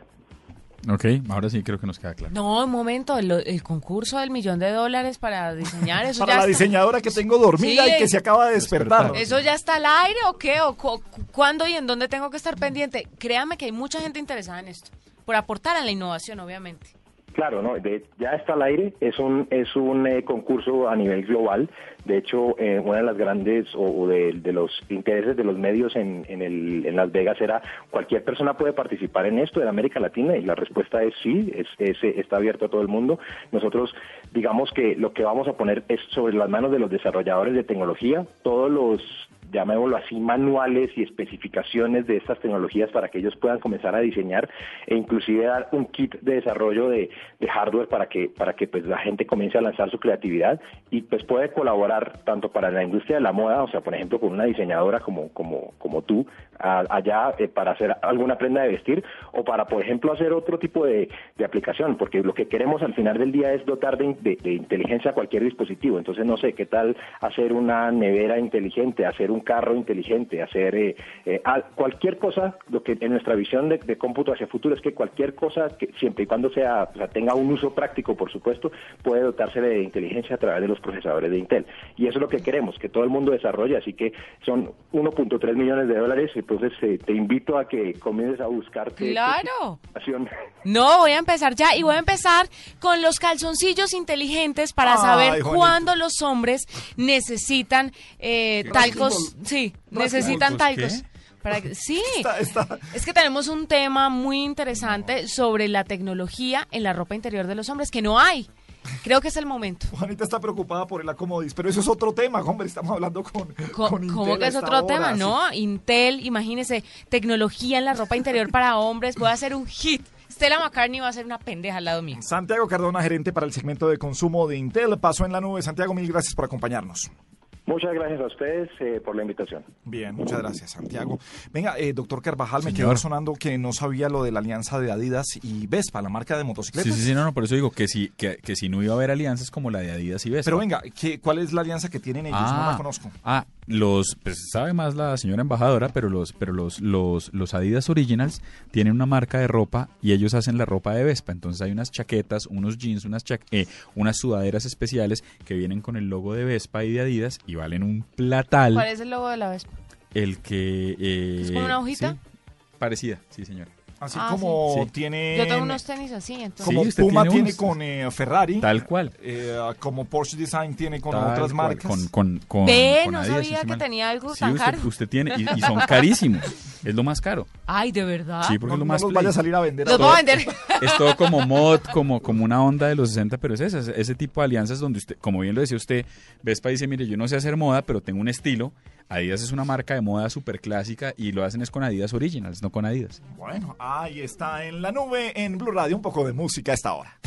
Ok, ahora sí creo que nos queda claro. No, un momento, el, el concurso del millón de dólares para diseñar eso Para ya la está. diseñadora que tengo dormida Sí. y que se acaba de despertar. ¿Eso ya está al aire o qué? ¿O cu- cuándo y en dónde tengo que estar pendiente? Créame que hay mucha gente interesada en esto, por aportar a la innovación, obviamente. Claro, no, de- ya está al aire, es un es un eh, concurso a nivel global. De hecho, eh, una de las grandes o, de, de los intereses de los medios en, en, el, en Las Vegas era cualquier persona puede participar en esto en América Latina y la respuesta es sí, es, es, eh, está abierto a todo el mundo. Nosotros digamos que lo que vamos a poner es sobre las manos de los desarrolladores de tecnología todos los llamémoslo así, manuales y especificaciones de estas tecnologías para que ellos puedan comenzar a diseñar e inclusive dar un kit de desarrollo de, hardware para que, para que pues la gente comience a lanzar su creatividad y pues puede colaborar tanto para la industria de la moda, o sea, por ejemplo, con una diseñadora como, como, como tú, allá eh, para hacer alguna prenda de vestir o para, por ejemplo, hacer otro tipo de, aplicación, porque lo que queremos al final del día es dotar de- de inteligencia a cualquier dispositivo. Entonces, no sé, ¿qué tal hacer una nevera inteligente, hacer un carro inteligente, hacer eh, eh, al- cualquier cosa? Lo que en nuestra visión de, de cómputo hacia futuro es que cualquier cosa, que siempre y cuando sea, o sea, tenga un uso práctico, por supuesto, puede dotarse de inteligencia a través de los procesadores de Intel. Y eso es lo que queremos, que todo el mundo desarrolle. Así que son 1.3 millones de dólares. Entonces, eh, te invito a que comiences a buscarte. Claro. No, voy a empezar ya y voy a empezar con los calzoncillos inteligentes para Ay, saber cuándo los hombres necesitan eh, talcos. Sí, necesitan talcos. Para que- sí, Está- está- es que tenemos un tema muy interesante sobre la tecnología en la ropa interior de los hombres que no hay. Creo que es el momento. Juanita está preocupada por el acomodis, pero eso es otro tema, hombre, estamos hablando con, Co- con ¿Cómo Intel que a es otro hora, tema? No, Intel, imagínese, tecnología en la ropa interior para hombres, puede hacer un hit. Stella McCartney va a ser una pendeja al lado mío. Santiago Cardona, gerente para el segmento de consumo de Intel, pasó en la nube. Santiago, mil gracias por acompañarnos. Muchas gracias a ustedes eh, por la invitación. Bien, muchas gracias, Santiago. Venga, eh, doctor Carvajal, me quedó sonando que no sabía lo de la alianza de Adidas y Vespa, la marca de motocicletas. Sí, sí, sí, no, no, por eso digo que si, que, que si no iba a haber alianzas como la de Adidas y Vespa. Pero venga, ¿qué, ¿cuál es la alianza que tienen ellos? no la conozco. Ah, los, pues sabe más la señora embajadora, pero los, pero los, los, los Adidas Originals tienen una marca de ropa y ellos hacen la ropa de Vespa. Entonces hay unas chaquetas, unos jeans, unas, cha- eh, unas sudaderas especiales que vienen con el logo de Vespa y de Adidas y valen un platal. ¿Cuál es el logo de la Vespa? El que... eh, ¿Es como una hojita? sí, parecida, sí, señora. Así Ah, como sí. tiene... Yo tengo unos tenis así, entonces. Como Sí, usted Puma tiene tiene, unos. con eh, Ferrari. Tal cual. eh, como Porsche Design tiene con Tal otras cual, marcas. Con, con, con, Ve, con no Adidas, sabía si que mal- tenía algo Sí, tan usted, caro. usted tiene, y, y son carísimos. Es lo más caro. Ay, ¿de verdad? Sí, porque no es lo no más los play. vaya a salir a vender. Los voy a vender. Es todo como mod, como, como una onda de los 60, pero es esa, es ese tipo de alianzas donde usted, como bien lo decía usted, Vespa dice, mire, yo no sé hacer moda, pero tengo un estilo. Adidas es una marca de moda súper clásica y lo hacen es con Adidas Originals, no con Adidas. Bueno, ahí está en la nube, en Blue Radio, un poco de música a esta hora.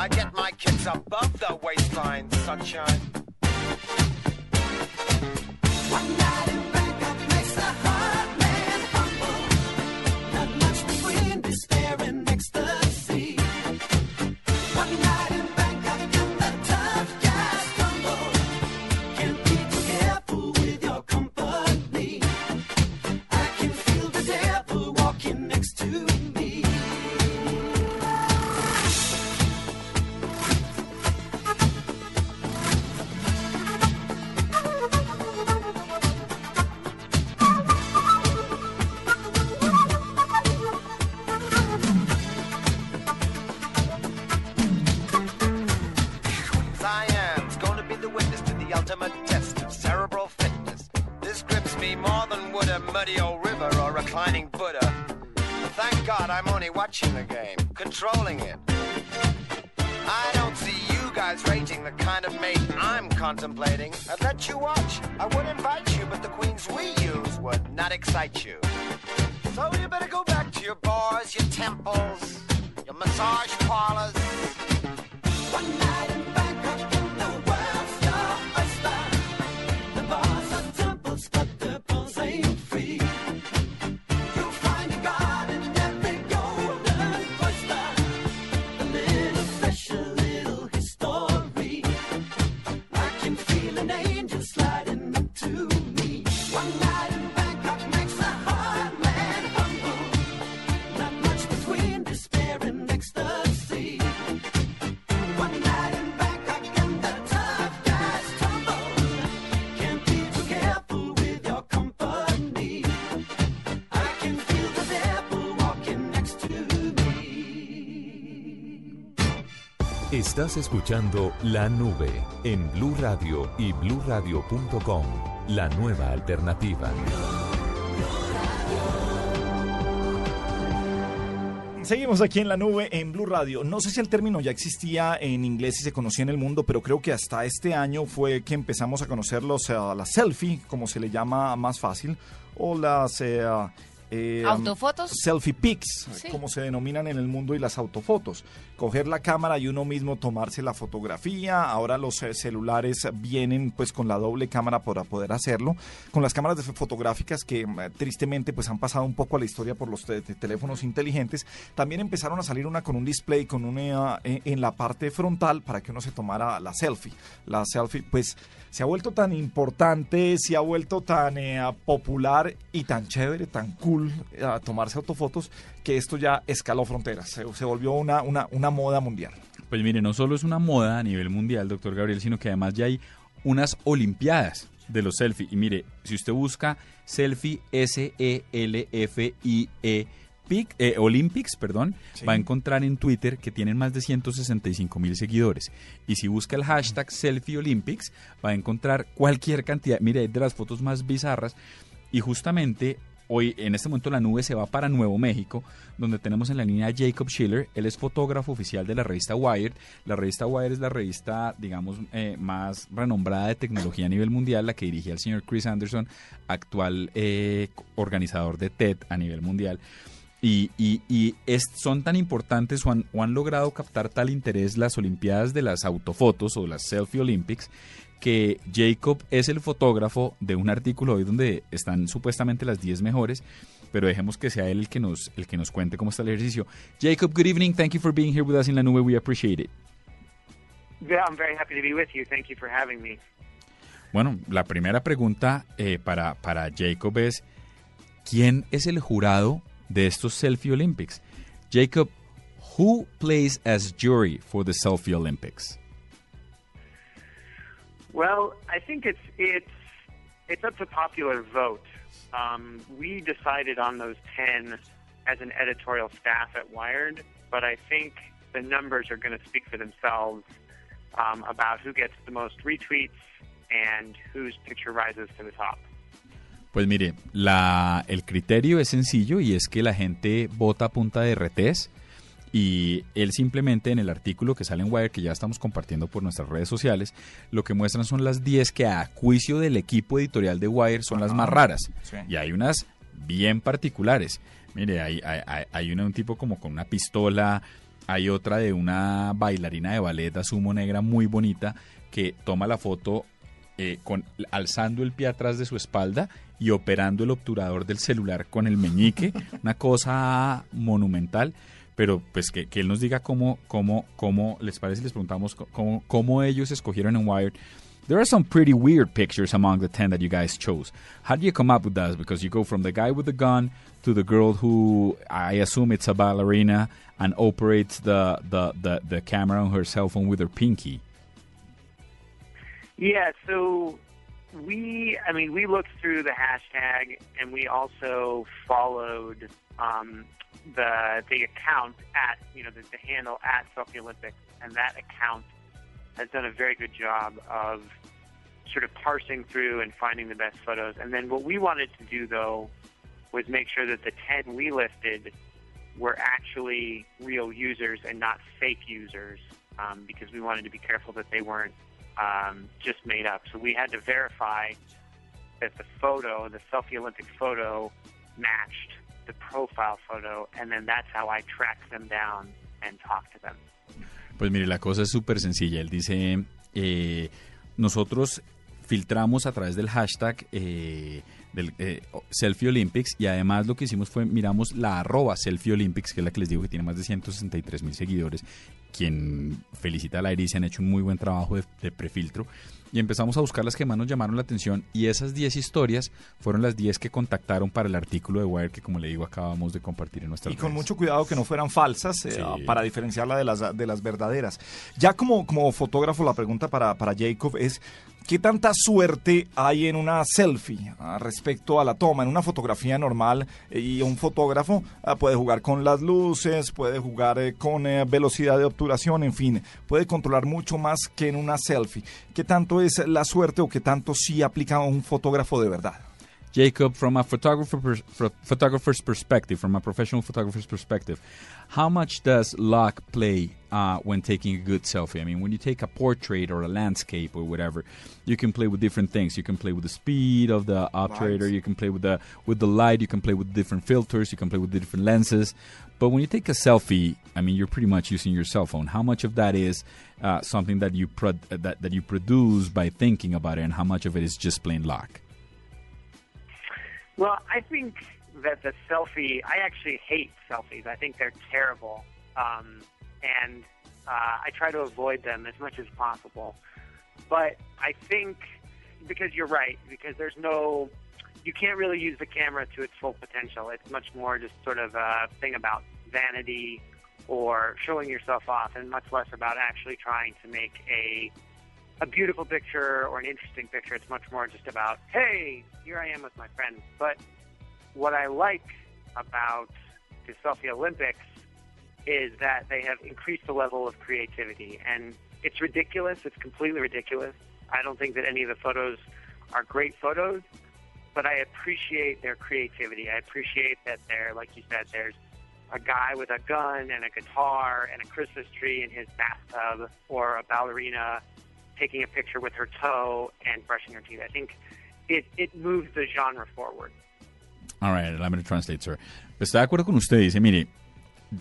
I get my kids above the waistline, sunshine. One night in Bangkok makes the heart Estás escuchando La Nube en Blue Radio y bluradio.com. La nueva alternativa. Seguimos aquí en la nube en Blue Radio. No sé si el término ya existía en inglés y se conocía en el mundo, pero creo que hasta este año fue que empezamos a conocer los, eh, las selfie, como se le llama más fácil, o las eh, eh, ¿Autofotos? Selfie pics, Sí. como se denominan en el mundo, y las autofotos. Coger la cámara y uno mismo tomarse la fotografía. Ahora los eh, celulares vienen pues con la doble cámara para poder hacerlo. Con las cámaras fotográficas que eh, tristemente pues han pasado un poco a la historia por los te- te- teléfonos inteligentes. También empezaron a salir una con un display con una eh, en la parte frontal para que uno se tomara la selfie. La selfie pues se ha vuelto tan importante, se ha vuelto tan eh, popular y tan chévere, tan cool eh, a tomarse autofotos que esto ya escaló fronteras, se, se volvió una, una, una moda mundial. Pues mire, no solo es una moda a nivel mundial, doctor Gabriel, sino que además ya hay unas olimpiadas de los selfie. Y mire, si usted busca selfie S-E-L-F-I-E Pic- eh, Olympics, perdón, va a encontrar en Twitter que tienen más de 165 mil seguidores. Y si busca el hashtag Selfie Olympics, va a encontrar cualquier cantidad, mire, de las fotos más bizarras. Y justamente hoy, en este momento, la nube se va para Nuevo México, donde tenemos en la línea a Jacob Schiller. Él es fotógrafo oficial de la revista Wired. La revista Wired es la revista, digamos, eh, más renombrada de tecnología a nivel mundial, la que dirige el señor Chris Anderson, actual eh, organizador de TED a nivel mundial. Y, y- y son tan importantes o han logrado captar tal interés las Olimpiadas de las autofotos o las Selfie Olympics que Jacob es el fotógrafo de un artículo hoy donde están supuestamente las 10 mejores, pero dejemos que sea él el que nos el que nos cuente cómo está el ejercicio. Jacob, good evening. Thank you for being here with us in la nube. We appreciate it. Yeah, I'm very happy to be with you. Thank you for having me. Bueno, la primera pregunta eh, para, para Jacob es, ¿quién es el jurado de estos Selfie Olympics? Jacob, who plays as jury for the Selfie Olympics? Well, I think it's it's it's up to popular vote. Um, we decided on those ten as an editorial staff at Wired, but I think the numbers are going to speak for themselves um, about who gets the most retweets and whose picture rises to the top. Pues mire, la, el criterio es sencillo y es que la gente vota a punta de RTs y él simplemente en el artículo que sale en Wire, que ya estamos compartiendo por nuestras redes sociales, lo que muestran son las 10 que a juicio del equipo editorial de Wire son las más raras. Sí. Y hay unas bien particulares. Mire, hay, hay, hay- hay una de un tipo como con una pistola, hay otra de una bailarina de ballet a sumo negra muy bonita que toma la foto eh, con, alzando el pie atrás de su espalda y operando el obturador del celular con el meñique, una cosa monumental. Pero pues que, que él nos diga cómo, cómo, cómo les parece, les preguntamos cómo, cómo ellos escogieron en Wired. There are some pretty weird pictures among the 10 that you guys chose. How do you come up with those? Because you go from the guy with the gun to the girl who I assume it's a ballerina and operates the, the, the, the camera on her cell phone with her pinky. Yeah, so we, I mean, we looked through the hashtag and we also followed um, the the account at, you know, the, the handle at Selfie Olympics, and that account has done a very good job of sort of parsing through and finding the best photos. And then what we wanted to do, though, was make sure that the 10 we listed were actually real users and not fake users um, because we wanted to be careful that they weren't um, just made up. So we had to verify that the photo, the selfie Olympic photo, matched the profile photo, and then that's how I tracked them down and talked to them. Pues mire, la cosa es súper sencilla. Él dice, eh, nosotros filtramos a través del hashtag eh, del eh, Selfie Olympics y además lo que hicimos fue miramos la arroba Selfie Olympics, que es la que les digo que tiene más de 163 mil seguidores, quien felicita a la Iris, han hecho un muy buen trabajo de, de prefiltro. Y empezamos a buscar las que más nos llamaron la atención y esas 10 historias fueron las 10 que contactaron para el artículo de Wire que como le digo acabamos de compartir en nuestra Y con mucho cuidado que no fueran falsas eh, para diferenciarla de las, de las verdaderas. Ya como, como fotógrafo la pregunta para, para Jacob es, ¿qué tanta suerte hay en una selfie ah, respecto a la toma? En una fotografía normal eh, y un fotógrafo ah, puede jugar con las luces, puede jugar eh, con eh, velocidad de obturación, en fin, puede controlar mucho más que en una selfie. ¿Qué tanto es la suerte o qué tanto sí aplica a un fotógrafo de verdad? Jacob, from a photographer fro- photographer's perspective, from a professional photographer's perspective, how much does luck play uh, when taking a good selfie? I mean, when you take a portrait or a landscape or whatever, you can play with different things. You can play with the speed of the obturator. You can play with the with the light. You can play with different filters. You can play with the different lenses. But when you take a selfie, I mean, you're pretty much using your cell phone. How much of that is uh, something that you pro- that that you produce by thinking about it, and how much of it is just plain luck? Well, I think that the selfie, I actually hate selfies. I think they're terrible. Um, and uh, I try to avoid them as much as possible. But I think, because you're right, because there's no, you can't really use the camera to its full potential. It's much more just sort of a thing about vanity or showing yourself off and much less about actually trying to make a a beautiful picture or an interesting picture. It's much more just about, hey, here I am with my friends. But what I like about the Selfie Olympics is that they have increased the level of creativity. And it's ridiculous. It's completely ridiculous. I don't think that any of the photos are great photos, but I appreciate their creativity. I appreciate that they're, like you said, there's a guy with a gun and a guitar and a Christmas tree in his bathtub, or a ballerina taking a picture with her toe and brushing her teeth. I think it, it moves the genre forward. All right, let me translate, sir. Está de acuerdo con usted, dice, mire,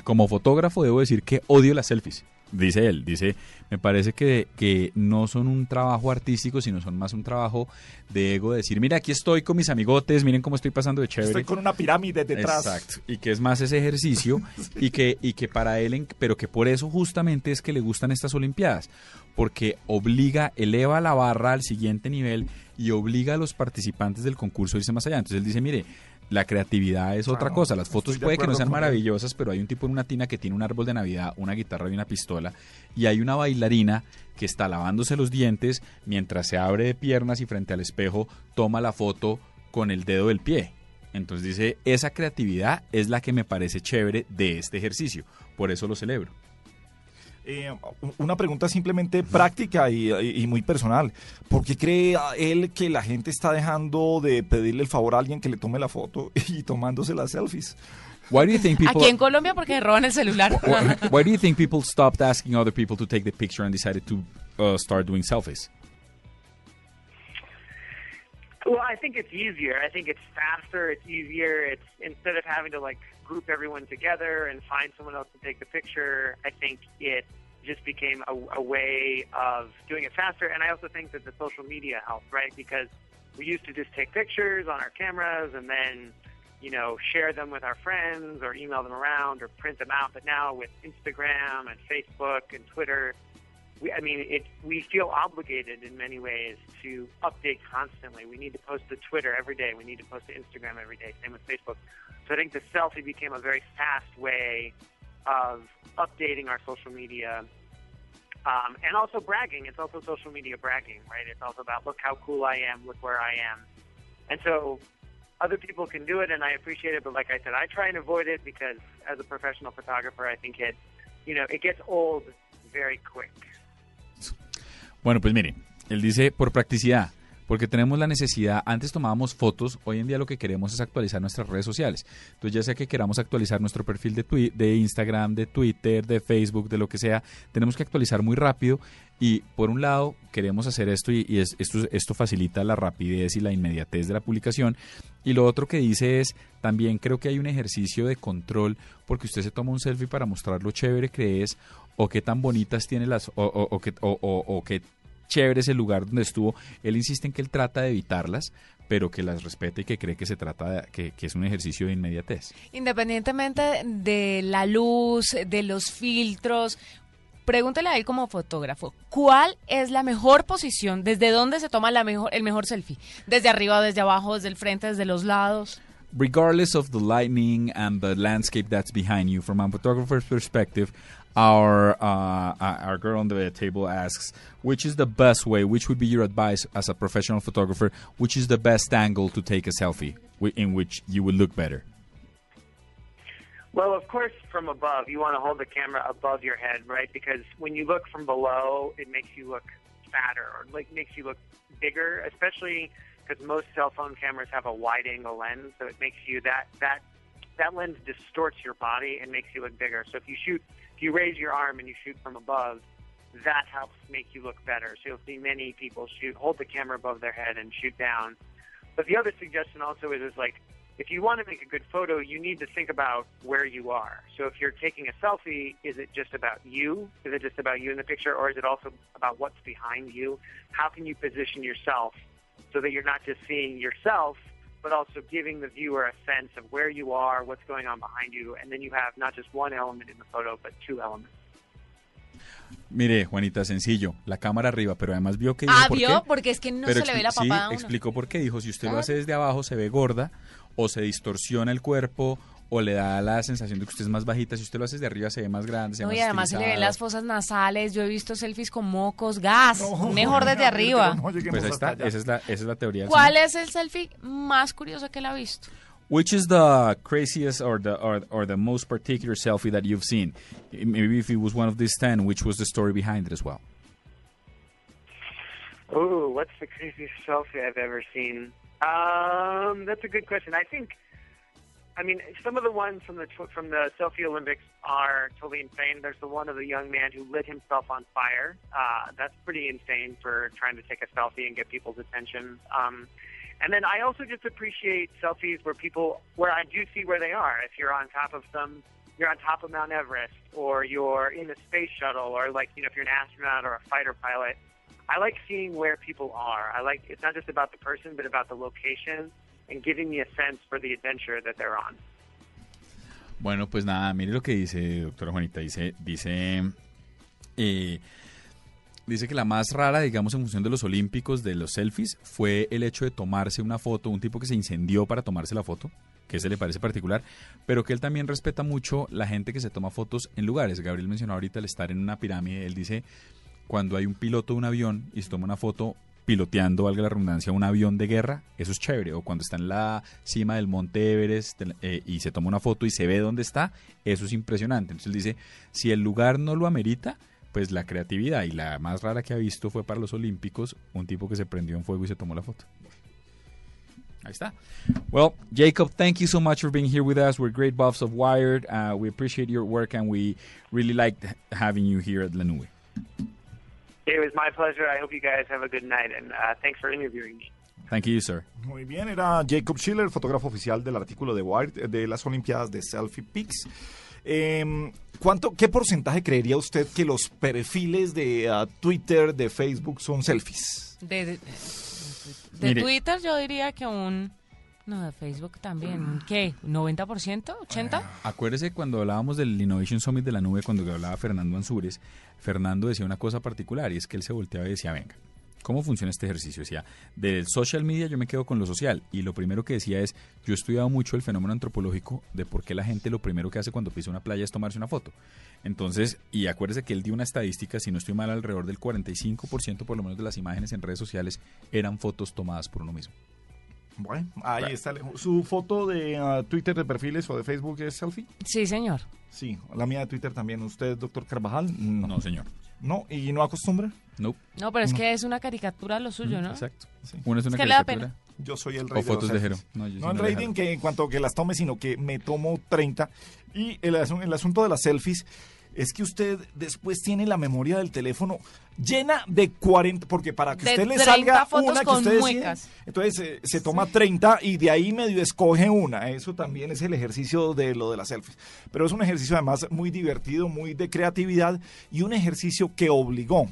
como fotógrafo debo decir que odio las selfies. Dice él, dice, me parece que, que no son un trabajo artístico, sino son más un trabajo de ego, de decir, mira, aquí estoy con mis amigotes, miren cómo estoy pasando de chévere. Estoy con una pirámide detrás. Exacto. Y que es más ese ejercicio y que y que para él, en- pero que por eso justamente es que le gustan estas Olimpiadas, porque obliga, eleva la barra al siguiente nivel y obliga a los participantes del concurso a irse más allá. Entonces él dice, mire, la creatividad es otra cosa. Las fotos puede que no sean él. maravillosas, pero hay un tipo en una tina que tiene un árbol de Navidad, una guitarra y una pistola, y hay una bailarina que está lavándose los dientes mientras se abre de piernas y frente al espejo toma la foto con el dedo del pie. Entonces dice, esa creatividad es la que me parece chévere de este ejercicio. Por eso lo celebro. Eh, una pregunta simplemente práctica y, y- y muy personal. ¿Por qué cree él que la gente está dejando de pedirle el favor a alguien que le tome la foto y tomándose las selfies? Why do you think people Aquí en Colombia porque roban el celular. why, why do you think people stopped asking other people to take the picture and decided to uh, start doing selfies? Well, I think it's easier. I think it's faster. It's easier. It's instead of having to like group everyone together and find someone else to take the picture. I think it just became a, a way of doing it faster. And I also think that the social media helped, right? Because we used to just take pictures on our cameras and then, you know, share them with our friends or email them around or print them out. But now with Instagram and Facebook and Twitter, we, I mean, it, we feel obligated in many ways to update constantly. We need to post to Twitter every day. We need to post to Instagram every day. Same with Facebook. So I think the selfie became a very fast way of updating our social media um, and also bragging. It's also social media bragging, right? It's also about look how cool I am, look where I am. And so other people can do it, and I appreciate it. But like I said, I try and avoid it because as a professional photographer, I think it, you know, it gets old very quick. Bueno, pues mire, él dice por practicidad, porque tenemos la necesidad, antes tomábamos fotos, hoy en día lo que queremos es actualizar nuestras redes sociales. Entonces ya sea que queramos actualizar nuestro perfil de, Instagram, de Twitter, de Facebook, de lo que sea, tenemos que actualizar muy rápido y por un lado queremos hacer esto y, y es- esto, facilita la rapidez y la inmediatez de la publicación y lo otro que dice es también creo que hay un ejercicio de control porque usted se toma un selfie para mostrar lo chévere que es o qué tan bonitas tiene las o, o, o- o- o qué chévere es el lugar donde estuvo. Él insiste en que él trata de evitarlas, pero que las respeta y que cree que se trata de, que, que es un ejercicio de inmediatez. Independientemente de la luz, de los filtros, pregúntele a él como fotógrafo, ¿cuál es la mejor posición? ¿Desde dónde se toma la mejor, el mejor selfie? ¿Desde arriba, desde abajo, desde el frente, desde los lados? regardless of the lightning and the landscape that's behind you, from a photographer's perspective, our uh, uh, our girl on the table asks, which is the best way? Which would be your advice as a professional photographer? Which is the best angle to take a selfie in which you would look better? Well, of course, from above, you want to hold the camera above your head, right? Because when you look from below, it makes you look fatter or like makes you look bigger, especially because most cell phone cameras have a wide angle lens, so it makes you that that that lens distorts your body and makes you look bigger. So if you shoot, if you raise your arm and you shoot from above, that helps make you look better. So you'll see many people shoot, hold the camera above their head and shoot down. But the other suggestion also is, is like, if you want to make a good photo, you need to think about where you are. So if you're taking a selfie, is it just about you? Is it just about you in the picture, or is it also about what's behind you? How can you position yourself so that you're not just seeing yourself, but also giving the viewer a sense of where you are, what's going on behind you, and then you have not just one element in the photo, but two elements. Mire, Juanita, sencillo, la cámara arriba, pero además vio que dijo Ah, por vio, qué. porque es que no Pero se le ve la papada a Sí, uno. explicó por qué. Dijo, si usted lo Claro. hace desde abajo, se ve gorda, o se distorsiona el cuerpo, o le da la sensación de que usted es más bajita. Si usted lo hace desde arriba, se ve más grande, se ve No, más y además se le ven las fosas nasales. Yo he visto selfies con mocos, gas. Mejor desde arriba. Pues ahí está, esa es la, esa es la teoría. ¿Cuál es el selfie más curioso que él ha visto? Which is the craziest or the or, or the most particular selfie that you've seen? Maybe if it was one of these ten, which was the story behind it as well? Ooh, what's the craziest selfie I've ever seen? Um, that's a good question. I think, I mean, some of the ones from the from the selfie Olympics are totally insane. There's the one of the young man who lit himself on fire. Uh, that's pretty insane for trying to take a selfie and get people's attention. Um, and then I also just appreciate selfies where people, where I do see where they are. If you're on top of some, you're on top of Mount Everest, or you're in a space shuttle, or like you know, if you're an astronaut or a fighter pilot. I like seeing where people are. I like it's not just about the person, but about the location and giving me a sense for the adventure that they're on. Bueno, pues nada, mire lo que dice doctora Juanita. Dice, dice, eh, dice que la más rara, digamos, en función de los olímpicos, de los selfies, fue el hecho de tomarse una foto, un tipo que se incendió para tomarse la foto, que ese le parece particular, pero que él también respeta mucho la gente que se toma fotos en lugares. Gabriel mencionó ahorita el estar en una pirámide, él dice, cuando hay un piloto de un avión y se toma una foto piloteando, valga la redundancia, un avión de guerra, eso es chévere. O cuando está en la cima del monte Everest eh, y se toma una foto y se ve dónde está, eso es impresionante. Entonces él dice, si el lugar no lo amerita, pues la creatividad y la más rara que ha visto fue para los Olímpicos, un tipo que se prendió en fuego y se tomó la foto. Ahí está. Well, Jacob, thank you so much for being here with us. We're great buffs of Wired. Uh, we appreciate your work and we really liked having you here at La. It was my pleasure. I hope you guys have a good night, and uh, thanks for interviewing me. Thank you, sir. Muy bien, era Jacob Schiller, fotógrafo oficial del artículo de Wired de las Olimpiadas de Selfie Pics. Eh, ¿cuánto, ¿Qué porcentaje creería usted que los perfiles de uh, Twitter, de Facebook son selfies? De, de- de Mire. Twitter yo diría que un... De Facebook también. ¿Un ¿Qué? ¿90%? ¿80%? Acuérdese cuando hablábamos del Innovation Summit de la nube, cuando hablaba Fernando Ansúrez, Fernando decía una cosa particular y es que él se volteaba y decía, venga, ¿cómo funciona este ejercicio? Decía, del social media yo me quedo con lo social y lo primero que decía es, yo he estudiado mucho el fenómeno antropológico de por qué la gente lo primero que hace cuando pisa una playa es tomarse una foto. Entonces, y acuérdese que él dio una estadística, si no estoy mal, alrededor del 45% por lo menos de las imágenes en redes sociales eran fotos tomadas por uno mismo. Bueno, ahí está. ¿Su foto de ah, Twitter, de perfiles o de Facebook es selfie? Sí, señor. Sí, la mía de Twitter también. ¿Usted, doctor Carvajal? No, No, señor. ¿No? ¿Y no acostumbra? No. No, pero es que es una caricatura lo suyo, ¿no? Exacto. Una es una que le da caricatura. Yo soy el rey O fotos de, de los Jero. No, yo No, el un rating que en cuanto que las tome, sino que me tomo 30. Y el, asu- el asunto de las selfies es que usted después tiene la memoria del teléfono llena de 40, porque para que De usted le 30 salga una que usted decide, entonces eh, se toma 30 y de ahí medio escoge una. Eso también es el ejercicio de lo de las selfies. Pero es un ejercicio además muy divertido, muy de creatividad y un ejercicio que obligó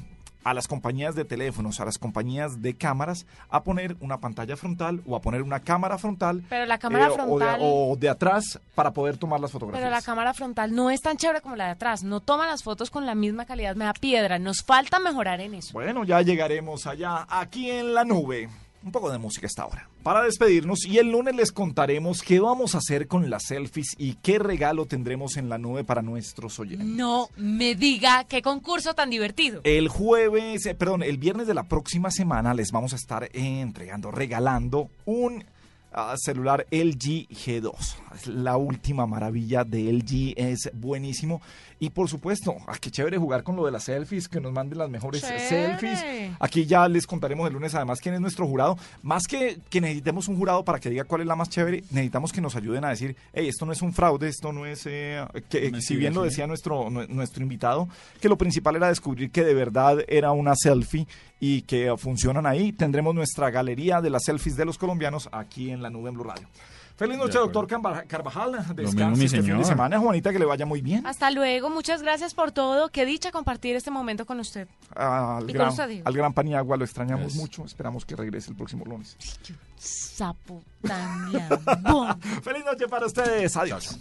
a las compañías de teléfonos, a las compañías de cámaras, a poner una pantalla frontal o a poner una cámara frontal. Pero la cámara eh, o de- frontal- O de, atrás para poder tomar las fotografías. Pero la cámara frontal no es tan chévere como la de atrás. No toma las fotos con la misma calidad, me da piedra. Nos falta mejorar en eso. Bueno, ya llegaremos allá, aquí en la nube. Un poco de música esta hora. Para despedirnos, y el lunes les contaremos qué vamos a hacer con las selfies y qué regalo tendremos en la nube para nuestros oyentes. No me diga qué concurso tan divertido. El jueves, eh, perdón, el viernes de la próxima semana les vamos a estar eh, entregando, regalando un ah, celular LG G2. Es la última maravilla de LG, es buenísimo. Y por supuesto, ah, qué chévere jugar con lo de las selfies, que nos manden las mejores Chévere. selfies. Aquí ya les contaremos el lunes además quién es nuestro jurado. Más que que necesitemos un jurado para que diga cuál es la más chévere, necesitamos que nos ayuden a decir, hey, esto no es un fraude, esto no es... eh, que, si bien lo sí. decía nuestro, nue- nuestro invitado, que lo principal era descubrir que de verdad era una selfie y que funcionan ahí. Tendremos nuestra galería de las selfies de los colombianos aquí en la nube en Blue Radio. Feliz noche, doctor Carva- Carvajal. Descanse mismo, mi este fin de semana. Juanita, que le vaya muy bien. Hasta luego, muchas gracias por todo. Qué dicha compartir este momento con usted. Al Y con gran, usted, al gran Paniagua lo extrañamos mucho. Esperamos que regrese el próximo lunes. Sapo. Feliz noche para ustedes. Adiós.